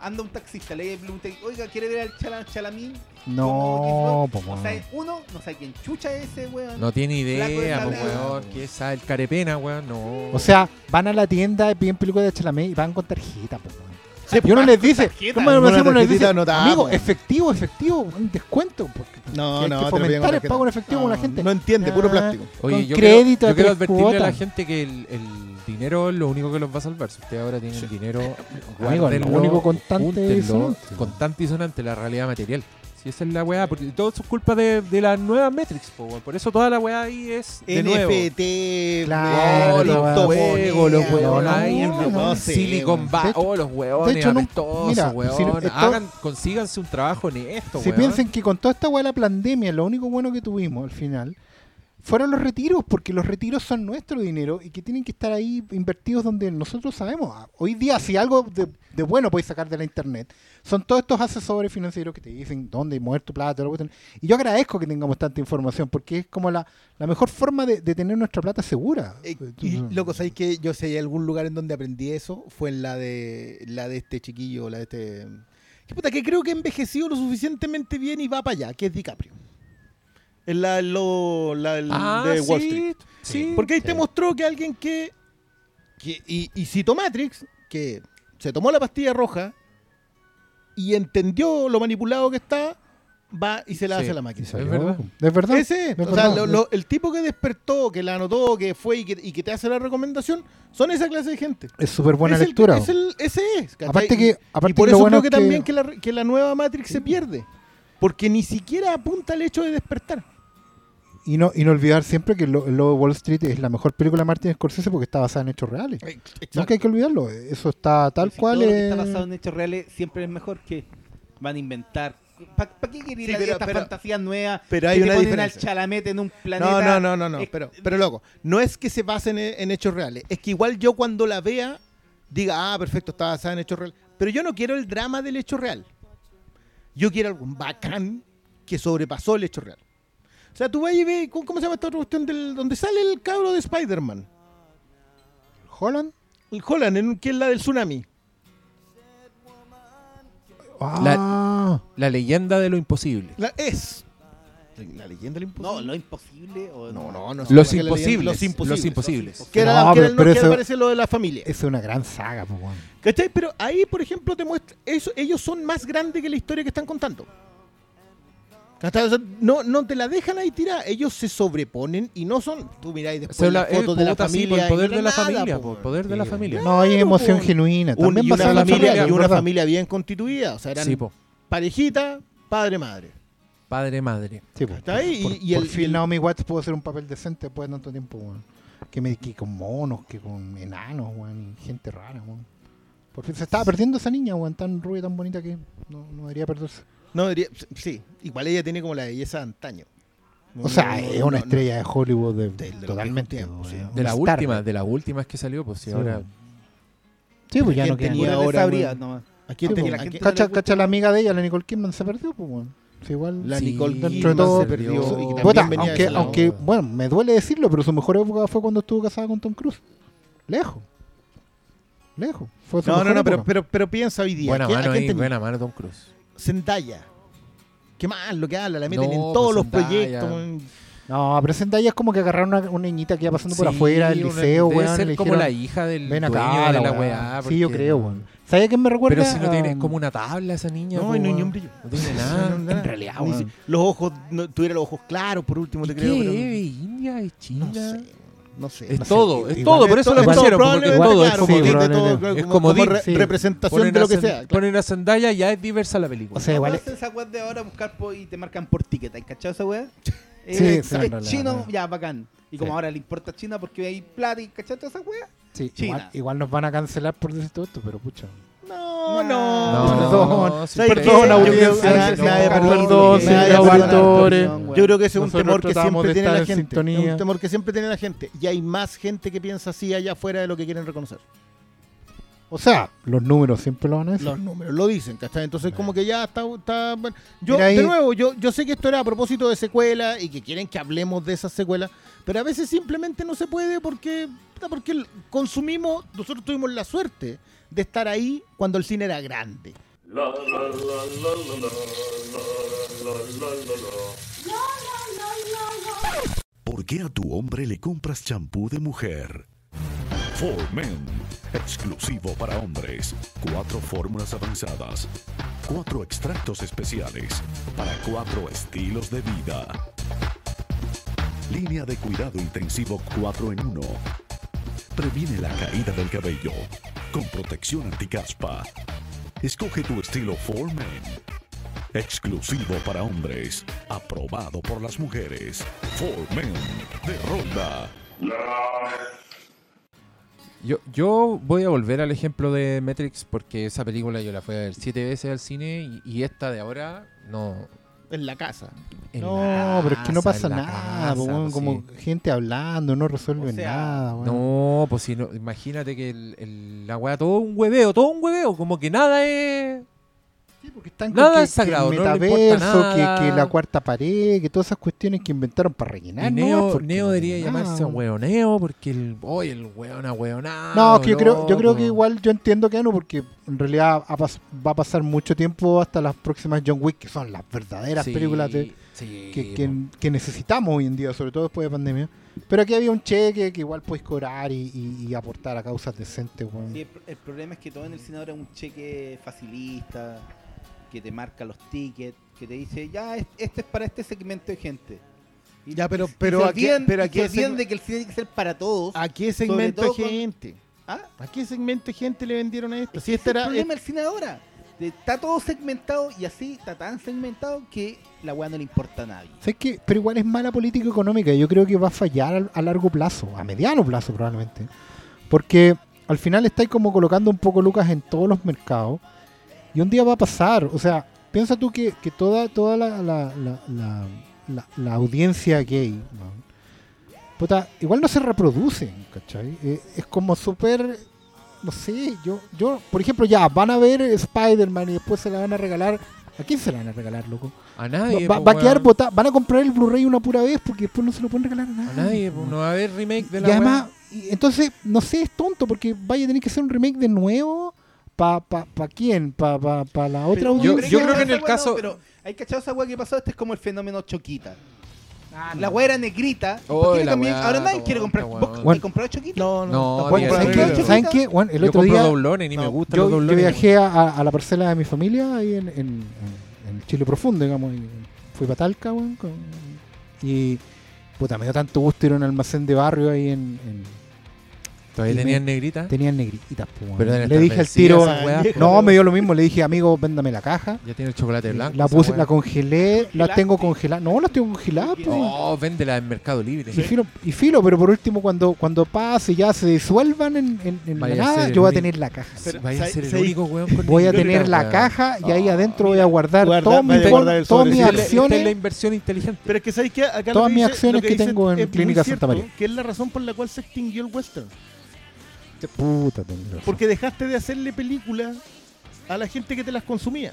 Anda un taxista, le pregunta, oiga, ¿quiere ver al Chala- Chalamín? No, po, O weón. sea, uno, no sabe quién chucha es ese, weón. No tiene idea, pues, weón. Que esa, el carepena, weón. No. O sea, van a la tienda y piden películas de Chalamet y van con tarjeta, po, weón. Sí, y uno pues, les dice. ¿cómo uno les dice, anotada, amigo, po. efectivo, efectivo, un descuento. Porque No, que no, que fomentar el pago en efectivo con la No, gente. No entiende, puro Ah, plástico. Oye, con yo crédito quiero, yo quiero advertirle a la gente que el, el dinero es lo único que los va a salvar. Si ustedes ahora tienen dinero, Amigo, lo único constante y constante y sonante la realidad material. Si esa es la weá, porque todo eso es culpa de, de la nueva Matrix, po, por eso toda la weá ahí es de nuevo. NFT, Claro, los juegos, los huevones Silicon. Valley, oh, los huevones de hecho, no- mira, si esto- Hagan, consíganse un trabajo honesto, Si weón. piensen que con toda esta weá de la pandemia, lo único bueno que tuvimos al final fueron los retiros, porque los retiros son nuestro dinero y que tienen que estar ahí invertidos donde nosotros sabemos. Ah, Hoy día, si algo de, de bueno podéis sacar de la internet, son todos estos asesores financieros que te dicen dónde mover tu plata. lo que cuestión. Y yo agradezco que tengamos tanta información, porque es como la, la mejor forma de, de tener nuestra plata segura. Eh, y loco, ¿sabéis que yo sé hay algún lugar en donde aprendí eso? Fue en la de la de este chiquillo, la de este. Que puta, que creo que ha envejecido lo suficientemente bien y va para allá, que es DiCaprio. Es la, lo- la del- Ah, de Wall sí, Street. sí. Porque ahí te mostró que alguien que. que y, y citó Matrix, que se tomó la pastilla roja y entendió lo manipulado que está, va y se la hace a la máquina. Es verdad. ¿Es verdad? Ese, Es o sea, lo- lo- el tipo que despertó, que la anotó, que fue y que, y que te hace la recomendación, son esa clase de gente. Es súper buena Es el- lectura. es el- ese es. ¿cachai? Aparte que- aparte y por eso bueno creo que, que- también que la, que la nueva Matrix se pierde. Porque ni siquiera apunta al hecho de despertar. Y no, y no olvidar siempre que de Wall Street es la mejor película de Martin Scorsese porque está basada en hechos reales. Nunca hay que olvidarlo. Eso está tal Si cual. Todo lo que está basado en hechos reales siempre es mejor que van a inventar. ¿Para qué querer Sí, ir a pero- estas pero- fantasías nuevas? pero que hay te una ponen diferencia. al chalamete en un planeta. No, no, no, no, no. Pero, pero loco, no es que se basen en, en hechos reales. Es que igual yo cuando la vea, diga, ah, perfecto, está basada en hechos reales. Pero yo no quiero el drama del hecho real. Yo quiero algo bacán que sobrepasó el hecho real. O sea, tú vas y ves, ¿cómo cómo se llama esta otra cuestión del, donde sale el cabro de Spider-Man? Holland. El Holland, en, que es la del tsunami. Ah, La leyenda de lo imposible. La, es. La leyenda del imposible. No, lo imposible. O No, no, no. Los la leyenda- imposibles. Los imposibles. Los imposibles. Que era, No, que pero- era el- pero que eso- aparece lo de la familia. esa es una gran saga, pues, weón. ¿Cachai? Pero ahí, por ejemplo, te muestra. Eso, ellos son más grandes que la historia que están contando. O no, no te la dejan ahí tirada. Ellos se sobreponen y no son. Tú miráis después Se las habla- eh, fotos de la sí, familia. por el y poder no de la nada, familia, po, poder de la familia. No, hay emoción po. genuina. Un- También y una, la familia, familia, y una familia bien constituida. O sea, eran Sí, parejita, padre, madre. Padre, madre. Sí, pues, Está ahí, por, y- y por el- fin y el- Naomi Watts pudo hacer un papel decente después de tanto tiempo, weón. Que, me, que con monos, que con enanos, weón, y gente rara. Por fin se estaba perdiendo esa niña, weón, tan rubia, tan bonita que no, no debería perderse. No, diría- sí. Igual ella tiene como la belleza de antaño. No, O sea, no, es una no. estrella de Hollywood de, De- de los totalmente. sí. De la última, de las últimas que salió, pues si Sí, ahora. Sí, pues ya ¿Quién no tenía ahora, sabría, weón? nomás. ¿A quién Sí, tenía? la ¿A gente- quién- Cacha, cacha la amiga de ella, la Nicole Kidman, se perdió, pues. Sí, igual. La Sí, Nicole dentro de Kidman todo, se perdió. y aunque, aunque, bueno, me duele decirlo, pero su mejor época fue cuando estuvo casada con Tom Cruise. Lejos. Lejos. Fue su No, mejor no, no, pero, época. pero, pero piensa hoy día. Buena ¿qué- a mano ahí, buena mano Tom Cruise. Zendaya. ¿Qué más? Lo que habla, la meten No, en pues todos los Zendaya. proyectos. man. No, pero Zendaya es como que agarraron una, una niñita que iba pasando por afuera del liceo, debe weón. ser le como dijeron, la hija del Ven dueño acá, de la weá". weá. Sí, yo porque creo, no- weón. ¿Sabes quién me recuerda? Pero si no tiene Um, como una tabla esa niña. No, po, y no hay ni weón. un brillo. No tiene No, nada. no, nada. en realidad, weón. si- Los ojos, no, tuviera los ojos claros, por último, te ¿Y creo. qué? pero no- ¿India? ¿Es China? No sé. No sé. Es no sé. todo, es igual- todo, por eso Es lo pusieron, probablemente, todo es claro, como, es es como, re- sí. representación ponen de lo que sea. Ponen a Zendaya ya es diversa la película. O sea, igual Igual esa web de ahora buscar po- y te marcan por ticket, ¿hay cachado esa wea? Eh, Sí, es sí, chino, ya, bacán. Y como ahora le importa a China porque hay plata y cachado esa wea. Sí, China. igual, igual nos van a cancelar por decir todo esto, pero pucha. No, No, no. perdón. sí, ¿Sabes porque- qué? Perdón, audiencia, perdón, auditores. Yo creo que ese es un temor que siempre tiene la en gente. Es un temor que siempre tiene la gente. Y hay más gente que piensa así allá afuera de lo que quieren reconocer. O sea, los números siempre lo van a decir. Los números lo dicen, ¿cachai? Entonces, como que ya está. está bueno. Yo, ahí- de nuevo, yo, yo sé que esto era a propósito de secuelas y que quieren que hablemos de esas secuelas, pero a veces simplemente no se puede porque, porque consumimos. Nosotros tuvimos la suerte de estar ahí cuando el cine era grande. ¿Por qué a tu hombre le compras champú de mujer? For Men, exclusivo para hombres. Cuatro fórmulas avanzadas. Cuatro extractos especiales para cuatro estilos de vida. Línea de cuidado intensivo 4 en 1. Previene la caída del cabello con protección anticaspa. Escoge tu estilo For Men. Exclusivo para hombres. Aprobado por las mujeres. For Men de Ronda. Yo, yo voy a volver al ejemplo de Matrix porque esa película yo la fui a ver siete veces al cine y, y esta de ahora no, en la casa. En No, la pero es que no pasa nada, casa, po, weón, pues, como sí. gente hablando, no O sea, nada. No, pues si no, imagínate que el, el- la weá, todo un hueveo, todo un hueveo, como que nada es. Sí, porque están con Nada que, es sagrado, que el no metaverso, importa que, nada. que la cuarta pared, que todas esas cuestiones que inventaron para rellenar. Y ¿no? Neo, Porque Neo no debería nada, llamarse hueoneo, porque el. Oye, el hueón a hueonado. No, que yo creo, yo creo que igual yo entiendo que no, porque en realidad va a pasar mucho tiempo hasta las próximas John Wick, que son las verdaderas Sí, películas de, sí, que, que- que necesitamos hoy en día, sobre todo después de pandemia. Pero aquí había un cheque que igual puedes cobrar y, y- y aportar a causas decentes. weón. Sí, el, el problema es que todo en el cine ahora es un cheque facilista, que te marca los tickets, que te dice, ya, es- este es para este segmento de gente. Y, Ya, pero- y pero se ¿a qué- olvidan, pero ¿a y qué se olvidan segme- de que el cine tiene que ser para todos. ¿A qué segmento de con- gente? ¿Ah? ¿A qué segmento de gente le vendieron esto? Es Si este es el era, problema del cine ahora. Está todo segmentado y así está tan segmentado que la weá no le importa a nadie. ¿Sabes qué? Pero igual es mala política económica. Yo creo que va a fallar al- a, largo plazo, a mediano plazo probablemente. Porque al final estáis como colocando un poco lucas en todos los mercados. Y un día va a pasar. O sea, piensa tú que, que toda, toda la, la, la, la- audiencia gay, ¿no? Puta, igual no se reproducen, ¿cachai? Eh, es como súper... No sé, yo, yo, por ejemplo, ya, van a ver Spider-Man y después se la van a regalar. ¿A quién se la van a regalar, loco? A nadie. Va, po, va a quedar weón. bota- van a comprar el Blu-ray una pura vez porque después no se lo pueden regalar a nadie. A nadie, po, no va a haber remake de y la además, y entonces, no sé, es tonto porque vaya a tener que hacer un remake de nuevo. ¿Pa, pa, pa quién? ¿Pa, pa, pa la otra Pero- Yo- audiencia? yo creo que en el caso- no, pero hay cachado esa weá que pasó, este es como el fenómeno Choquita. La weá era negrita. Oh, Ahora nadie quiere comprar. ¿Vos Bueno. comprado Choquita? No, No, no, ¿Saben? ¿Saben qué? Bueno, el Yo otro compro día doblones y me no, gustan los yo, viajé a, la parcela de mi familia ahí en, en, Chile Profundo, digamos. y fui para Talca, weón, con- y puta, me dio tanto gusto ir a un almacén de barrio ahí en... en- Todavía tenían negrita. tenían. Pero deben Le dije al tiro... No, me dio lo mismo. Le dije, amigo, véndame la caja. Ya tiene el chocolate blanco. La puse, la congelé, la tengo congelada. No, las tengo congeladas, po. No, véndela en Mercado Libre. Y filo, y filo, pero por último, cuando, cuando pase y ya se disuelvan en, en, la nada, yo voy a tener la caja. Pero, Vaya a ¿sabes- ser el sabes- único weón con Voy a tener la caja y ahí adentro voy a guardar todas mis la- la acciones. inversión inteligente. Pero es que sabéis que acá lo Todas mis dice- acciones que tengo en Clínica Santa María. Que es la razón por la cual se extinguió el western. Puta. Porque dejaste de hacerle películas a la gente que te las consumía.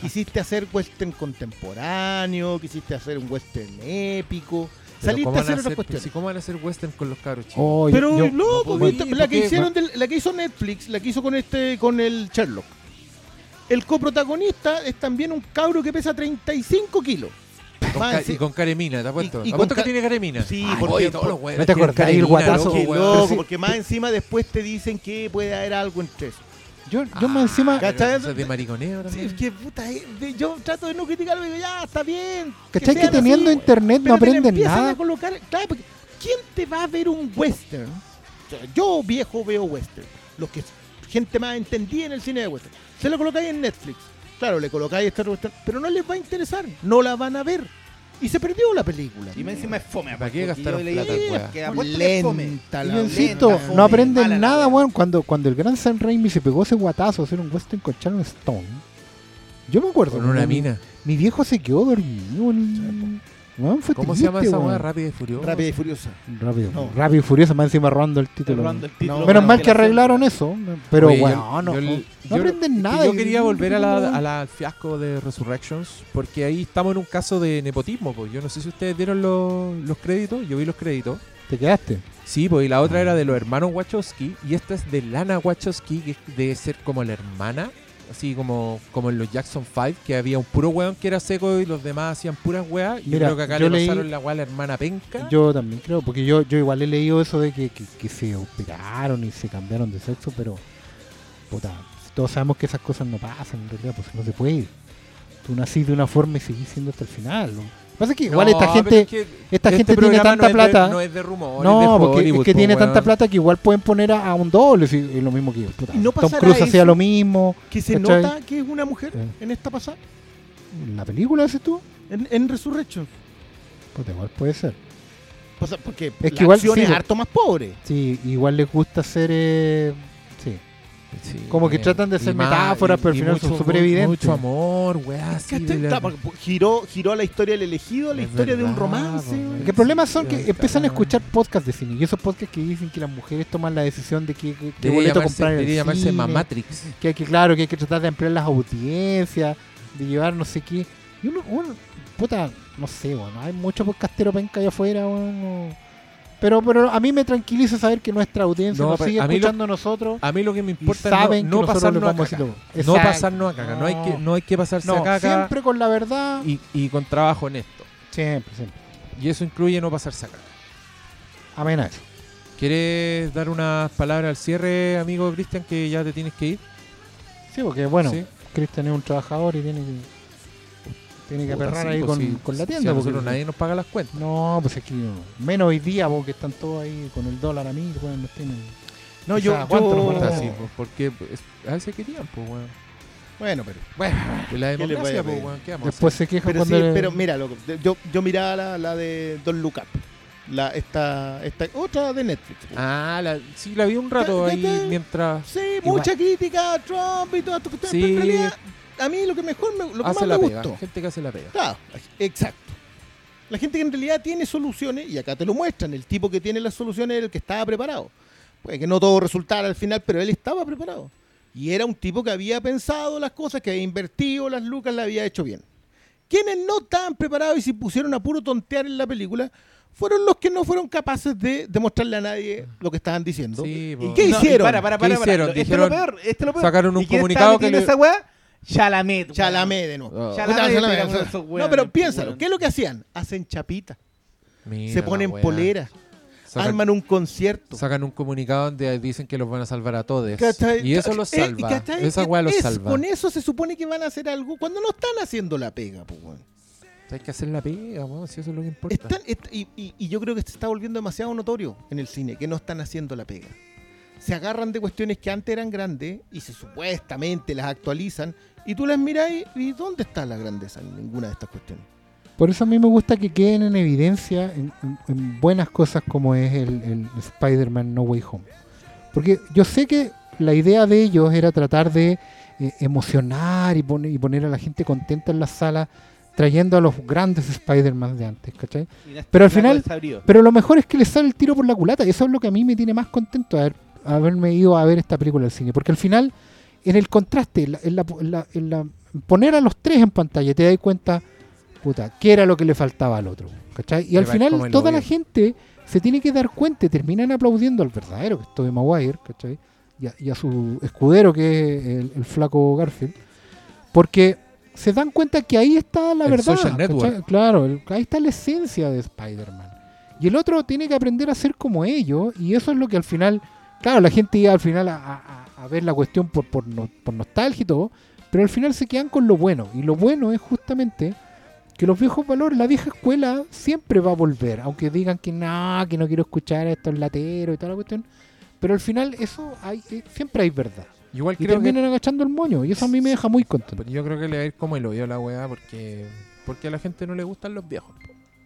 Quisiste hacer western contemporáneo, quisiste hacer un western épico, Pero saliste ¿cómo a van hacer otras cuestiones. ¿Cómo van a hacer western con los cabros chicos? Oh, Pero yo- loco, no la que hicieron del- la que hizo Netflix, la que hizo con este con el Sherlock. El coprotagonista es también un cabro que pesa 35 kilos. Con ca- y con Caremina, ¿te apuesto? y- y ¿Apuesto que tiene Caremina? Sí, Ay, porque- todos los weones ¿No te del Caremina, guatazo? loco, Qué weón. loco, sí. porque más encima después te dicen que puede haber algo entre eso. yo, yo más encima, Ah, ¿Cachai? de mariconeo Sí, es que puta, eh, yo trato de no criticarlo y digo, ya, está bien. ¿cachai que sean teniendo así, internet no aprenden nada? a colocar, claro, porque ¿quién te va a ver un western? O sea, yo viejo veo western. Los que gente más entendía en el cine de western. Se lo colocáis en Netflix. Claro, le colocáis este western, pero no les va a interesar, no la van a ver. Y se perdió la película. Y más encima es fome. ¿Para qué leí plata, que- weá? Lenta la yo lenta, insisto, fome, no aprenden mala la nada, weón. Cuando, cuando el gran Sam Raimi se pegó ese guatazo a hacer un western con Sharon Stone, yo me acuerdo. Con una mi- mina. Mi viejo se quedó dormido. en- Fue ¿Cómo se llama esa weá? weón. Rápido y furioso. Rápida y furiosa. Rápido, No. rápido y furioso, más encima robando el título. Robando el título, No, Menos bueno, mal que que la arreglaron eso, pero Oye, yo- weón, no, yo- no, yo- aprenden es que nada. Yo quería volver a la, a fiasco de Resurrections porque ahí estamos en un caso de nepotismo. Pues. Yo no sé si ustedes vieron los, los créditos. Yo vi los créditos. Te quedaste. Sí, pues y la otra era de los hermanos Wachowski y esta es de Lana Wachowski, que debe ser como la hermana, así como, como en los Jackson 5, que había un puro weón que era seco y los demás hacían puras weas. Y yo creo que acá yo le leí- pasaron la wea a la hermana penca. Yo también creo, porque yo, yo igual he leído eso de que, que, que se operaron y se cambiaron de sexo, pero puta, todos sabemos que esas cosas no pasan en realidad, pues no se puede. Tú nacís de una forma y seguís siendo hasta el final. ¿no? Lo que pasa es que igual No, esta gente, es que esta este gente tiene tanta no es de- plata. no es de rumores, No, de porque Hollywood, es que tiene tanta plata que igual pueden poner a, a un doble, si- es lo mismo que puta, Y no Tom Cruise hacía lo mismo. Que se ¿Cachai? nota que es una mujer Eh. en esta pasada. ¿En la película haces tú? En, en Resurrection. Pues igual puede ser. O sea, porque Es que la igual acción sí, es harto más pobre. Sí, igual les gusta hacer. eh, sí. Como que tratan de hacer metáforas, pero al final son mucho- súper evidentes. Mucho amor, weá. giró, giró la historia del elegido, la Es historia de un romance. que el problema son que empiezan a escuchar podcasts de cine y esos podcasts que dicen que las mujeres toman la decisión de qué, qué- qué Debería boleto llamarse, comprar debería llamarse cine, Mamatrix. que hay que claro que hay que tratar de ampliar las audiencias, de llevar no sé qué. Y uno, uno puta, no sé, bueno, hay mucho podcastero penca allá afuera, bueno. Pero, pero a mí me tranquiliza saber que nuestra audiencia No, nos sigue a lo- escuchando a nosotros. A mí lo que me importa saben es no, que no nosotros pasarnos a caca. lo- No pasarnos a caca. No hay que, No. no hay que pasarse No, a caca siempre con la verdad. y, y con trabajo honesto. Siempre, siempre. Y eso incluye no pasarse a caca. Amén. ¿Quieres dar unas palabras al cierre, amigo Cristian, que ya te tienes que ir? Sí, porque bueno, Sí. Cristian es un trabajador y tiene que, tiene que aperrar ahí pues con, con la Si tienda. a porque- nosotros nadie nos paga las cuentas. No, pues aquí no. menos hoy día, porque están todos ahí con el dólar a mil, weón, nos tienen. No, O yo, sea, ¿cuánto yo- nos van a Puta, dar? sí, pues, porque pues, a veces querían, pues, weón. Bueno, pero. Bueno, pues la ¿Qué le democracia, pues, weón. ¿Qué vamos a Después hacer? se quejan Pero sí, le- pero mira, loco, yo, yo miraba la, la de Don Look Up. La, esta, esta, otra de Netflix. Ah, la, sí, la vi un rato ahí mientras Sí, Igual. mucha crítica a Trump y todo esto. Pero Sí. en realidad, a mí lo que mejor me, lo que hace más la me pega. gustó. Gente que hace la pega. Claro, exacto. La gente que en realidad tiene soluciones, y acá te lo muestran, el tipo que tiene las soluciones era el que estaba preparado. Puede que no todo resultara al final, pero él estaba preparado. Y era un tipo que había pensado las cosas, que había invertido las lucas, la había hecho bien. Quienes no estaban preparados y se pusieron a puro tontear en la película fueron los que no fueron capaces de demostrarle a nadie lo que estaban diciendo. Sí, ¿Y qué No, hicieron? Para, para, ¿Qué para, para. hicieron? Esto es lo peor. Esto es lo peor. sacaron un ¿Y comunicado que metido en le- esa weá? Chalamet. Chalamet de nuevo. Oh. Chalamet, Chalamet, de sea, esos No, pero piénsalo. ¿qué es lo que hacían? Hacen chapita, Mira se ponen weá. polera, Sacan, arman un concierto. sacan un comunicado donde dicen que los van a salvar a todos. Y eso los Eh, salva. ¿cachai? Esa weá los Es- salva. Con eso se supone que van a hacer algo cuando no están haciendo la pega, pues, weón. Hay que hacer la pega, weón, si eso es lo que importa. Están- est- y, y- y yo creo que se está volviendo demasiado notorio en el cine, que no están haciendo la pega. Se agarran de cuestiones que antes eran grandes y se supuestamente las actualizan y tú las miras y, y ¿dónde está la grandeza en ninguna de estas cuestiones? Por eso a mí me gusta que queden en evidencia en, en- en buenas cosas como es el, el Spider-Man No Way Home. Porque yo sé que la idea de ellos era tratar de eh, emocionar y, poner- y poner a la gente contenta en la sala, trayendo a los grandes Spider-Man de antes, ¿cachai? Pero al final-. Pero lo mejor es que les sale el tiro por la culata. Y eso es lo que a mí me tiene más contento de haber, haberme ido a ver esta película al cine. Porque al final, en el contraste, en la, en la- en la- en la- poner a los tres en pantalla, te das cuenta, puta, qué era lo que le faltaba al otro. ¿cachai? Y al final, toda la gente se tiene que dar cuenta terminan aplaudiendo al verdadero, que es Tobey Maguire, ¿cachai? Y a, y a su escudero, que es el, el flaco Garfield. Porque se dan cuenta que ahí está la El verdad. social ¿cachai? network. Claro, el- ahí está la esencia de Spider-Man. Y el otro tiene que aprender a ser como ellos. Y eso es lo que al final, claro, la gente iba al final a, a- a ver la cuestión por, por, no- por nostalgia y todo. Pero al final se quedan con lo bueno. Y lo bueno es justamente que los viejos valores, la vieja escuela siempre va a volver. Aunque digan que no, que no quiero escuchar a estos lateros y toda la cuestión. Pero al final eso hay, eh, siempre hay verdad. Igual Y creo que terminan agachando el moño. Y eso a mí me deja muy contento. yo creo que le va a ir como el hoyo a la weá porque porque a la gente no le gustan los viejos.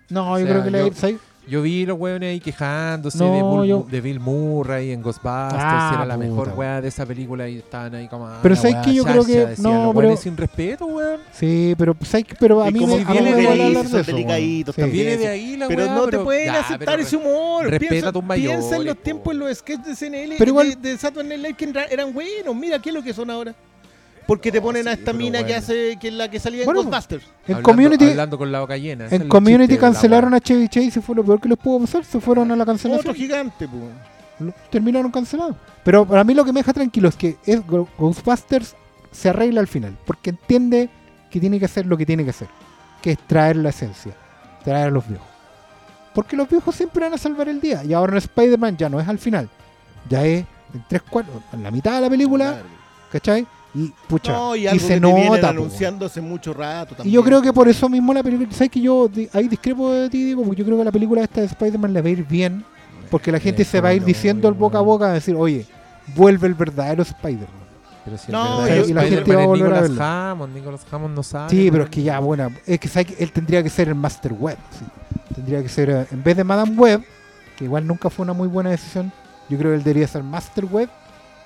No, O yo sea, creo que le yo- vi los weones ahí quejándose No, de, Bull- yo- de Bill Murray en Ghostbusters, Ah, era la puta, mejor weá de esa película y estaban ahí como. ah, Pero ¿sabes qué? Yo creo que- decían, no, los pero- sin respeto, weón. Sí, pero ¿sabes? Pero a mí me, viene de ahí, son delicaditos. Viene de ahí la Pero weá, no te pueden aceptar ese humor. respeta tus piensa en mayores, los po. tiempos en los sketches de igual- de, de Saturday Night Live que eran- eran buenos. Mira qué es lo que son ahora. Porque te ponen a sí, esta mina que hace que es la que salía Bueno, en Ghostbusters. En hablando, Community, hablando con la boca llena. ese es en el community chiste de la cancelaron a Chevy Chase y fue lo peor que les pudo pasar. Se fueron a la Otro cancelación. gigante, pues. Lo- terminaron cancelados. Pero para mí lo que me deja tranquilo es que es Go- Ghostbusters se arregla al final. Porque entiende que tiene que hacer lo que tiene que hacer. Que es traer la esencia. Traer a los viejos. Porque los viejos siempre van a salvar el día. Y ahora en Spider-Man ya no es al final. Ya es en tres cuartos, en la mitad de la película. ¿Cachai? Y pucha. No, y y algo se que nota. anunciando hace mucho rato Y también. yo creo que por eso mismo la película. ¿Sabes que yo ahí discrepo de ti, digo? Porque yo creo que la película esta de Spider-Man le va a ir bien. Porque la gente se va a ir diciendo el boca a boca a decir, oye, vuelve el verdadero Spider-Man. Pero si el No, verdadero y la gente va a volver a verlo. Hammond. Nicolas Hammond no sabe. Sí, pero es que ya, bueno, es que, ¿sabes que él tendría que ser el Master Web. sí. Tendría que ser, eh, en vez de Madame Web, que igual nunca fue una muy buena decisión, yo creo que él debería ser Master Web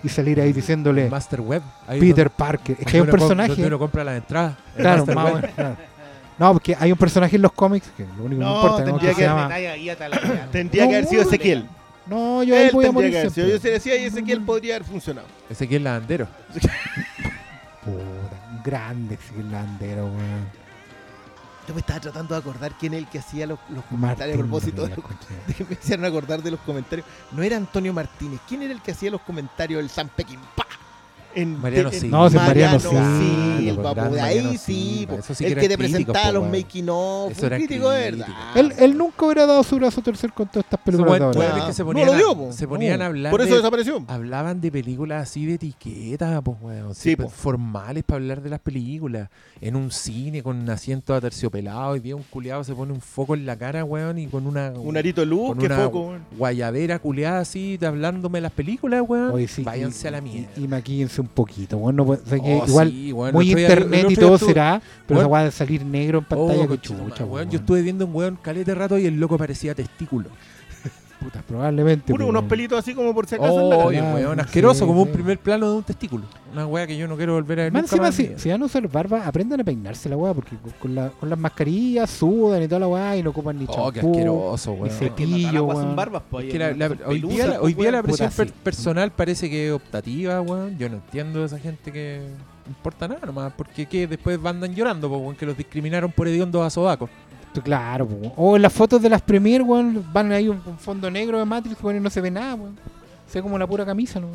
y salir ahí diciéndole Master Web. ahí Peter donde- Parker. Es que hay un personaje. Uno compra las entradas. Claro, Master más o Web. menos, claro. No, porque hay un personaje en los cómics que lo único que me No, importa ¿no? tendría que se que- llama. Tendría que haber sido Ezequiel. No, yo ahí voy a tendría morir que haber sido. Yo siempre. se decía y Ezequiel podría haber funcionado. Ezequiel Landero. Puta, un grande Ezequiel Landero, weón. Yo me estaba tratando de acordar quién es el que hacía los, los Martín comentarios a propósito de, Rodríguez, lo- concha. de me hicieron acordar de los comentarios. No era Antonio Martínez. ¿Quién era el que hacía los comentarios del San Pekín-Pa? En, Mariano en-. No, es Mariano Silva, po, gran de ahí sí. Eso sí el que te presentaba po, los making of, Eso un crítico verdad. Él, él nunca hubiera dado su brazo a torcer con todas estas películas que se No ponían, lo dio, po. se ponían No. a hablar Por eso de- desapareció. Hablaban de películas así de etiqueta, pues. Sí, po. Formales para hablar de las películas. En un cine con asiento aterciopelado y bien un culiado se pone un foco en la cara, weón, y con una. Un arito de luz, qué foco. weón. guayabera culiada así, hablándome de las películas, weón. Sí, Váyanse a la mierda. Y, maquíllense un poquito. Bueno, que Oh, igual sí, weón, muy internet y todo será, pero Weón. esa de salir negro en pantalla, Oh, que concha tu chucha. Yo estuve viendo un weón calete rato y el loco parecía testículo. Puta, probablemente. Puro pues, unos weón. pelitos así como por si acaso en la Oh, cara. weón, asqueroso, sí, como un primer plano de un testículo. Una weá que yo no quiero volver a ver Más nunca encima, más en si, si van a usar barba, aprendan a peinarse la weá, porque con, con la- con las mascarillas sudan y toda la weá y no ocupan ni Oh, qué champú. asqueroso, ni weón. cepillo. Que no todas las guas son weón. barbas, pues. Es que la- la- son hoy, día, la- hoy pues, día la weón. presión per- personal parece que es optativa, weón. Yo no entiendo a esa gente que no importa nada nomás. Porque que después andan llorando, po, weón, que los discriminaron por hediondos a sobacos. Claro, po, weón. o en las fotos de las premier, weón, van ahí un, un fondo negro de Matrix, weón, y no se ve nada, weón. Se ve como la pura camisa, ¿no?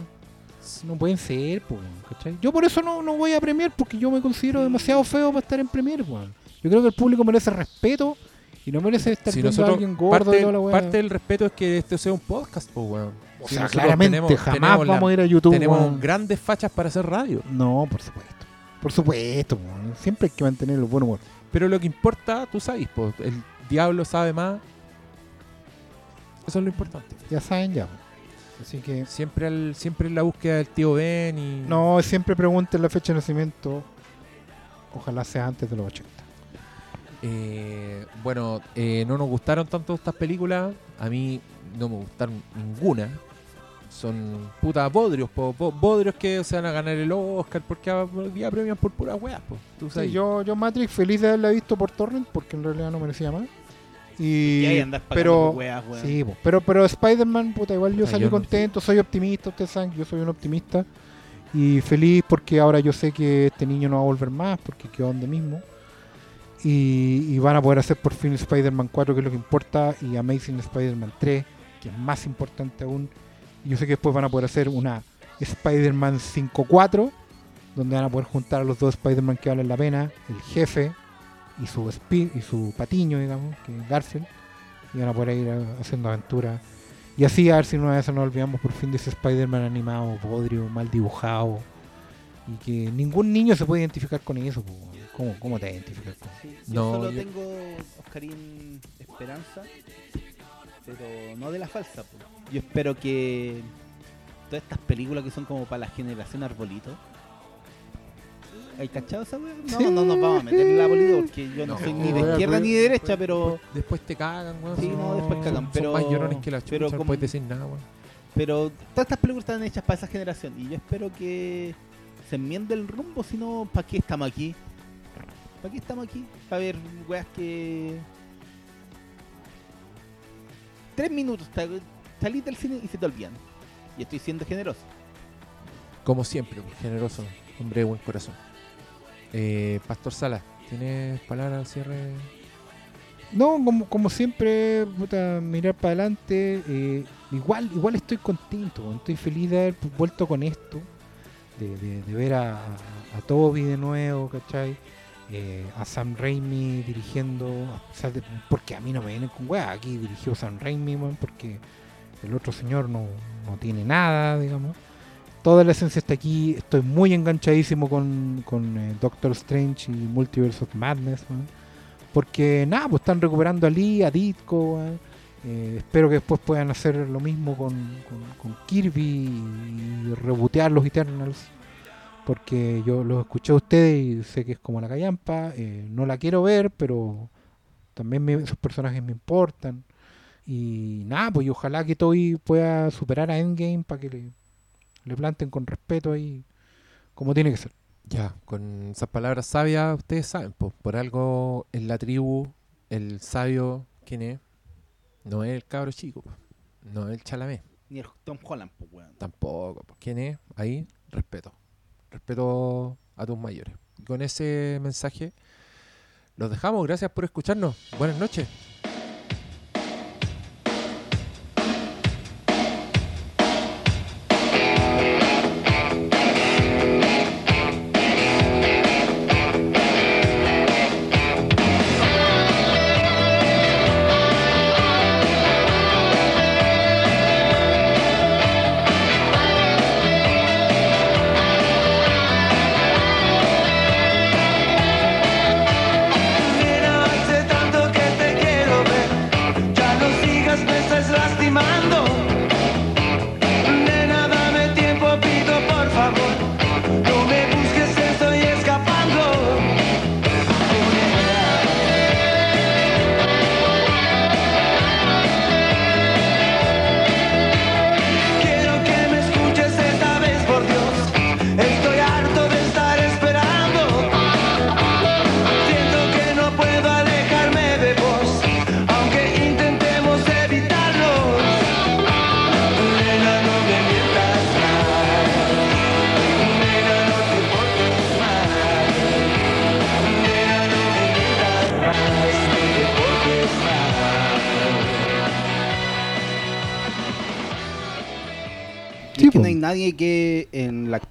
No pueden ser, po, weón, ¿cachai? Yo por eso no, no voy a Premier, porque yo me considero demasiado feo para estar en Premier, weón. Yo creo que el público merece respeto y no merece estar Si viendo a nosotros, alguien gordo parte, y toda la weá. parte del respeto es que este sea un podcast, weón. O Si sea, nosotros claramente tenemos- jamás tenemos la- vamos a ir a YouTube, Tenemos weón. grandes fachas para hacer radio. No, por supuesto. Por supuesto, weón. Siempre hay que mantener el buen humor. Pero lo que importa, tú sabes, pues, el diablo sabe más. Eso es lo importante. Ya saben, ya. Así que, Siempre, al, siempre en la búsqueda del tío Ben y. no, siempre pregunten la fecha de nacimiento. Ojalá sea antes de los 80. Eh, bueno, eh, no nos gustaron tanto estas películas. A mí no me gustaron ninguna. Son puta bodrios, po, po- bodrios que se van a ganar el Oscar porque hoy día premian por puras weas, po. Tú sabes. Sí, yo, yo Matrix feliz de haberla visto por Torrent porque en realidad no merecía más. Y, Y ahí pero, weas, sí, po, pero, pero Spider-Man, puta, igual yo Puta, salí yo no- contento, soy optimista, ustedes saben que yo soy un optimista. Y feliz porque ahora yo sé que este niño no va a volver más porque quedó donde mismo. Y, y van a poder hacer por fin Spider-Man 4, que es lo que importa, y Amazing Spider-Man 3, que es más importante aún. Y yo sé que después van a poder hacer una Spider-Man 5-4, donde van a poder juntar a los dos Spider-Man que valen la pena, el jefe y su y su patiño, digamos, que es Garfield, y van a poder ir haciendo aventuras. Y así a ver si una vez nos olvidamos por fin de ese Spider-Man animado, podrio, mal dibujado, y que ningún niño se puede identificar con eso. ¿Cómo, ¿Cómo te identificas con Sí, No, yo solo yo- tengo, Oscarín, esperanza, pero no de la falsa. po. Yo espero que todas estas películas que son como para la generación arbolito. ¿Hay cachado esa wea? No, no nos vamos a meter en la arbolito porque yo no, No, soy ni de izquierda ni de derecha, pero, Después, te cagan, weón. Sí, no, después cagan, Son- pero- Son más llorones que la chucha, pero no como- puedes decir nada, weón. pero todas estas películas están hechas para esa generación y yo espero que se enmiende el rumbo, si no, ¿para qué estamos aquí? ¿Para qué estamos aquí? Para ver weas que... Tres minutos, salís del cine y se te olvidan. Y estoy siendo generoso. Como siempre, generoso, hombre de buen corazón. Eh, Pastor Sala, ¿tienes palabras al cierre? No, como, como siempre, puta, mirar para adelante. eh, igual, igual estoy contento, estoy feliz de haber vuelto con esto, de, de- de ver a, a, Toby de nuevo, ¿cachai? Eh, a Sam Raimi dirigiendo, de- porque a mí no me vienen con weá, aquí dirigió Sam Raimi, weón, porque el otro señor no, no tiene nada, digamos. Toda la esencia está aquí, estoy muy enganchadísimo con, con eh, Doctor Strange y Multiverse of Madness. Porque nada, pues están recuperando a Lee, a Ditko. Eh, espero que después puedan hacer lo mismo con, Kirby y rebotear los Eternals. Porque yo los escuché a ustedes y sé que es como la callampa. eh, no la quiero ver, pero también esos personajes me importan. Y nada, pues y ojalá que Toy pueda superar a Endgame para que le, le planten con respeto ahí, como tiene que ser. Ya, con esas palabras sabias, ustedes saben, pues, por algo en la tribu, el sabio, ¿quién es? No es el cabro chico, po. no es el chalamé, Ni el Tom Holland, pues, weón. tampoco. po. ¿Quién es? Ahí, respeto. Respeto a tus mayores. Y con ese mensaje, los dejamos. Gracias por escucharnos. Buenas noches.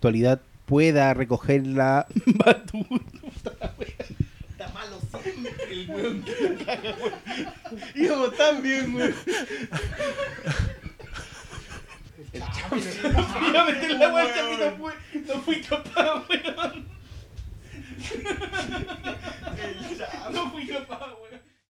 Actualidad pueda recoger la batuta. Está malo siempre el weón que la caga, weón. Íbamos tan bien, weón. El chavo. Iba a meter la no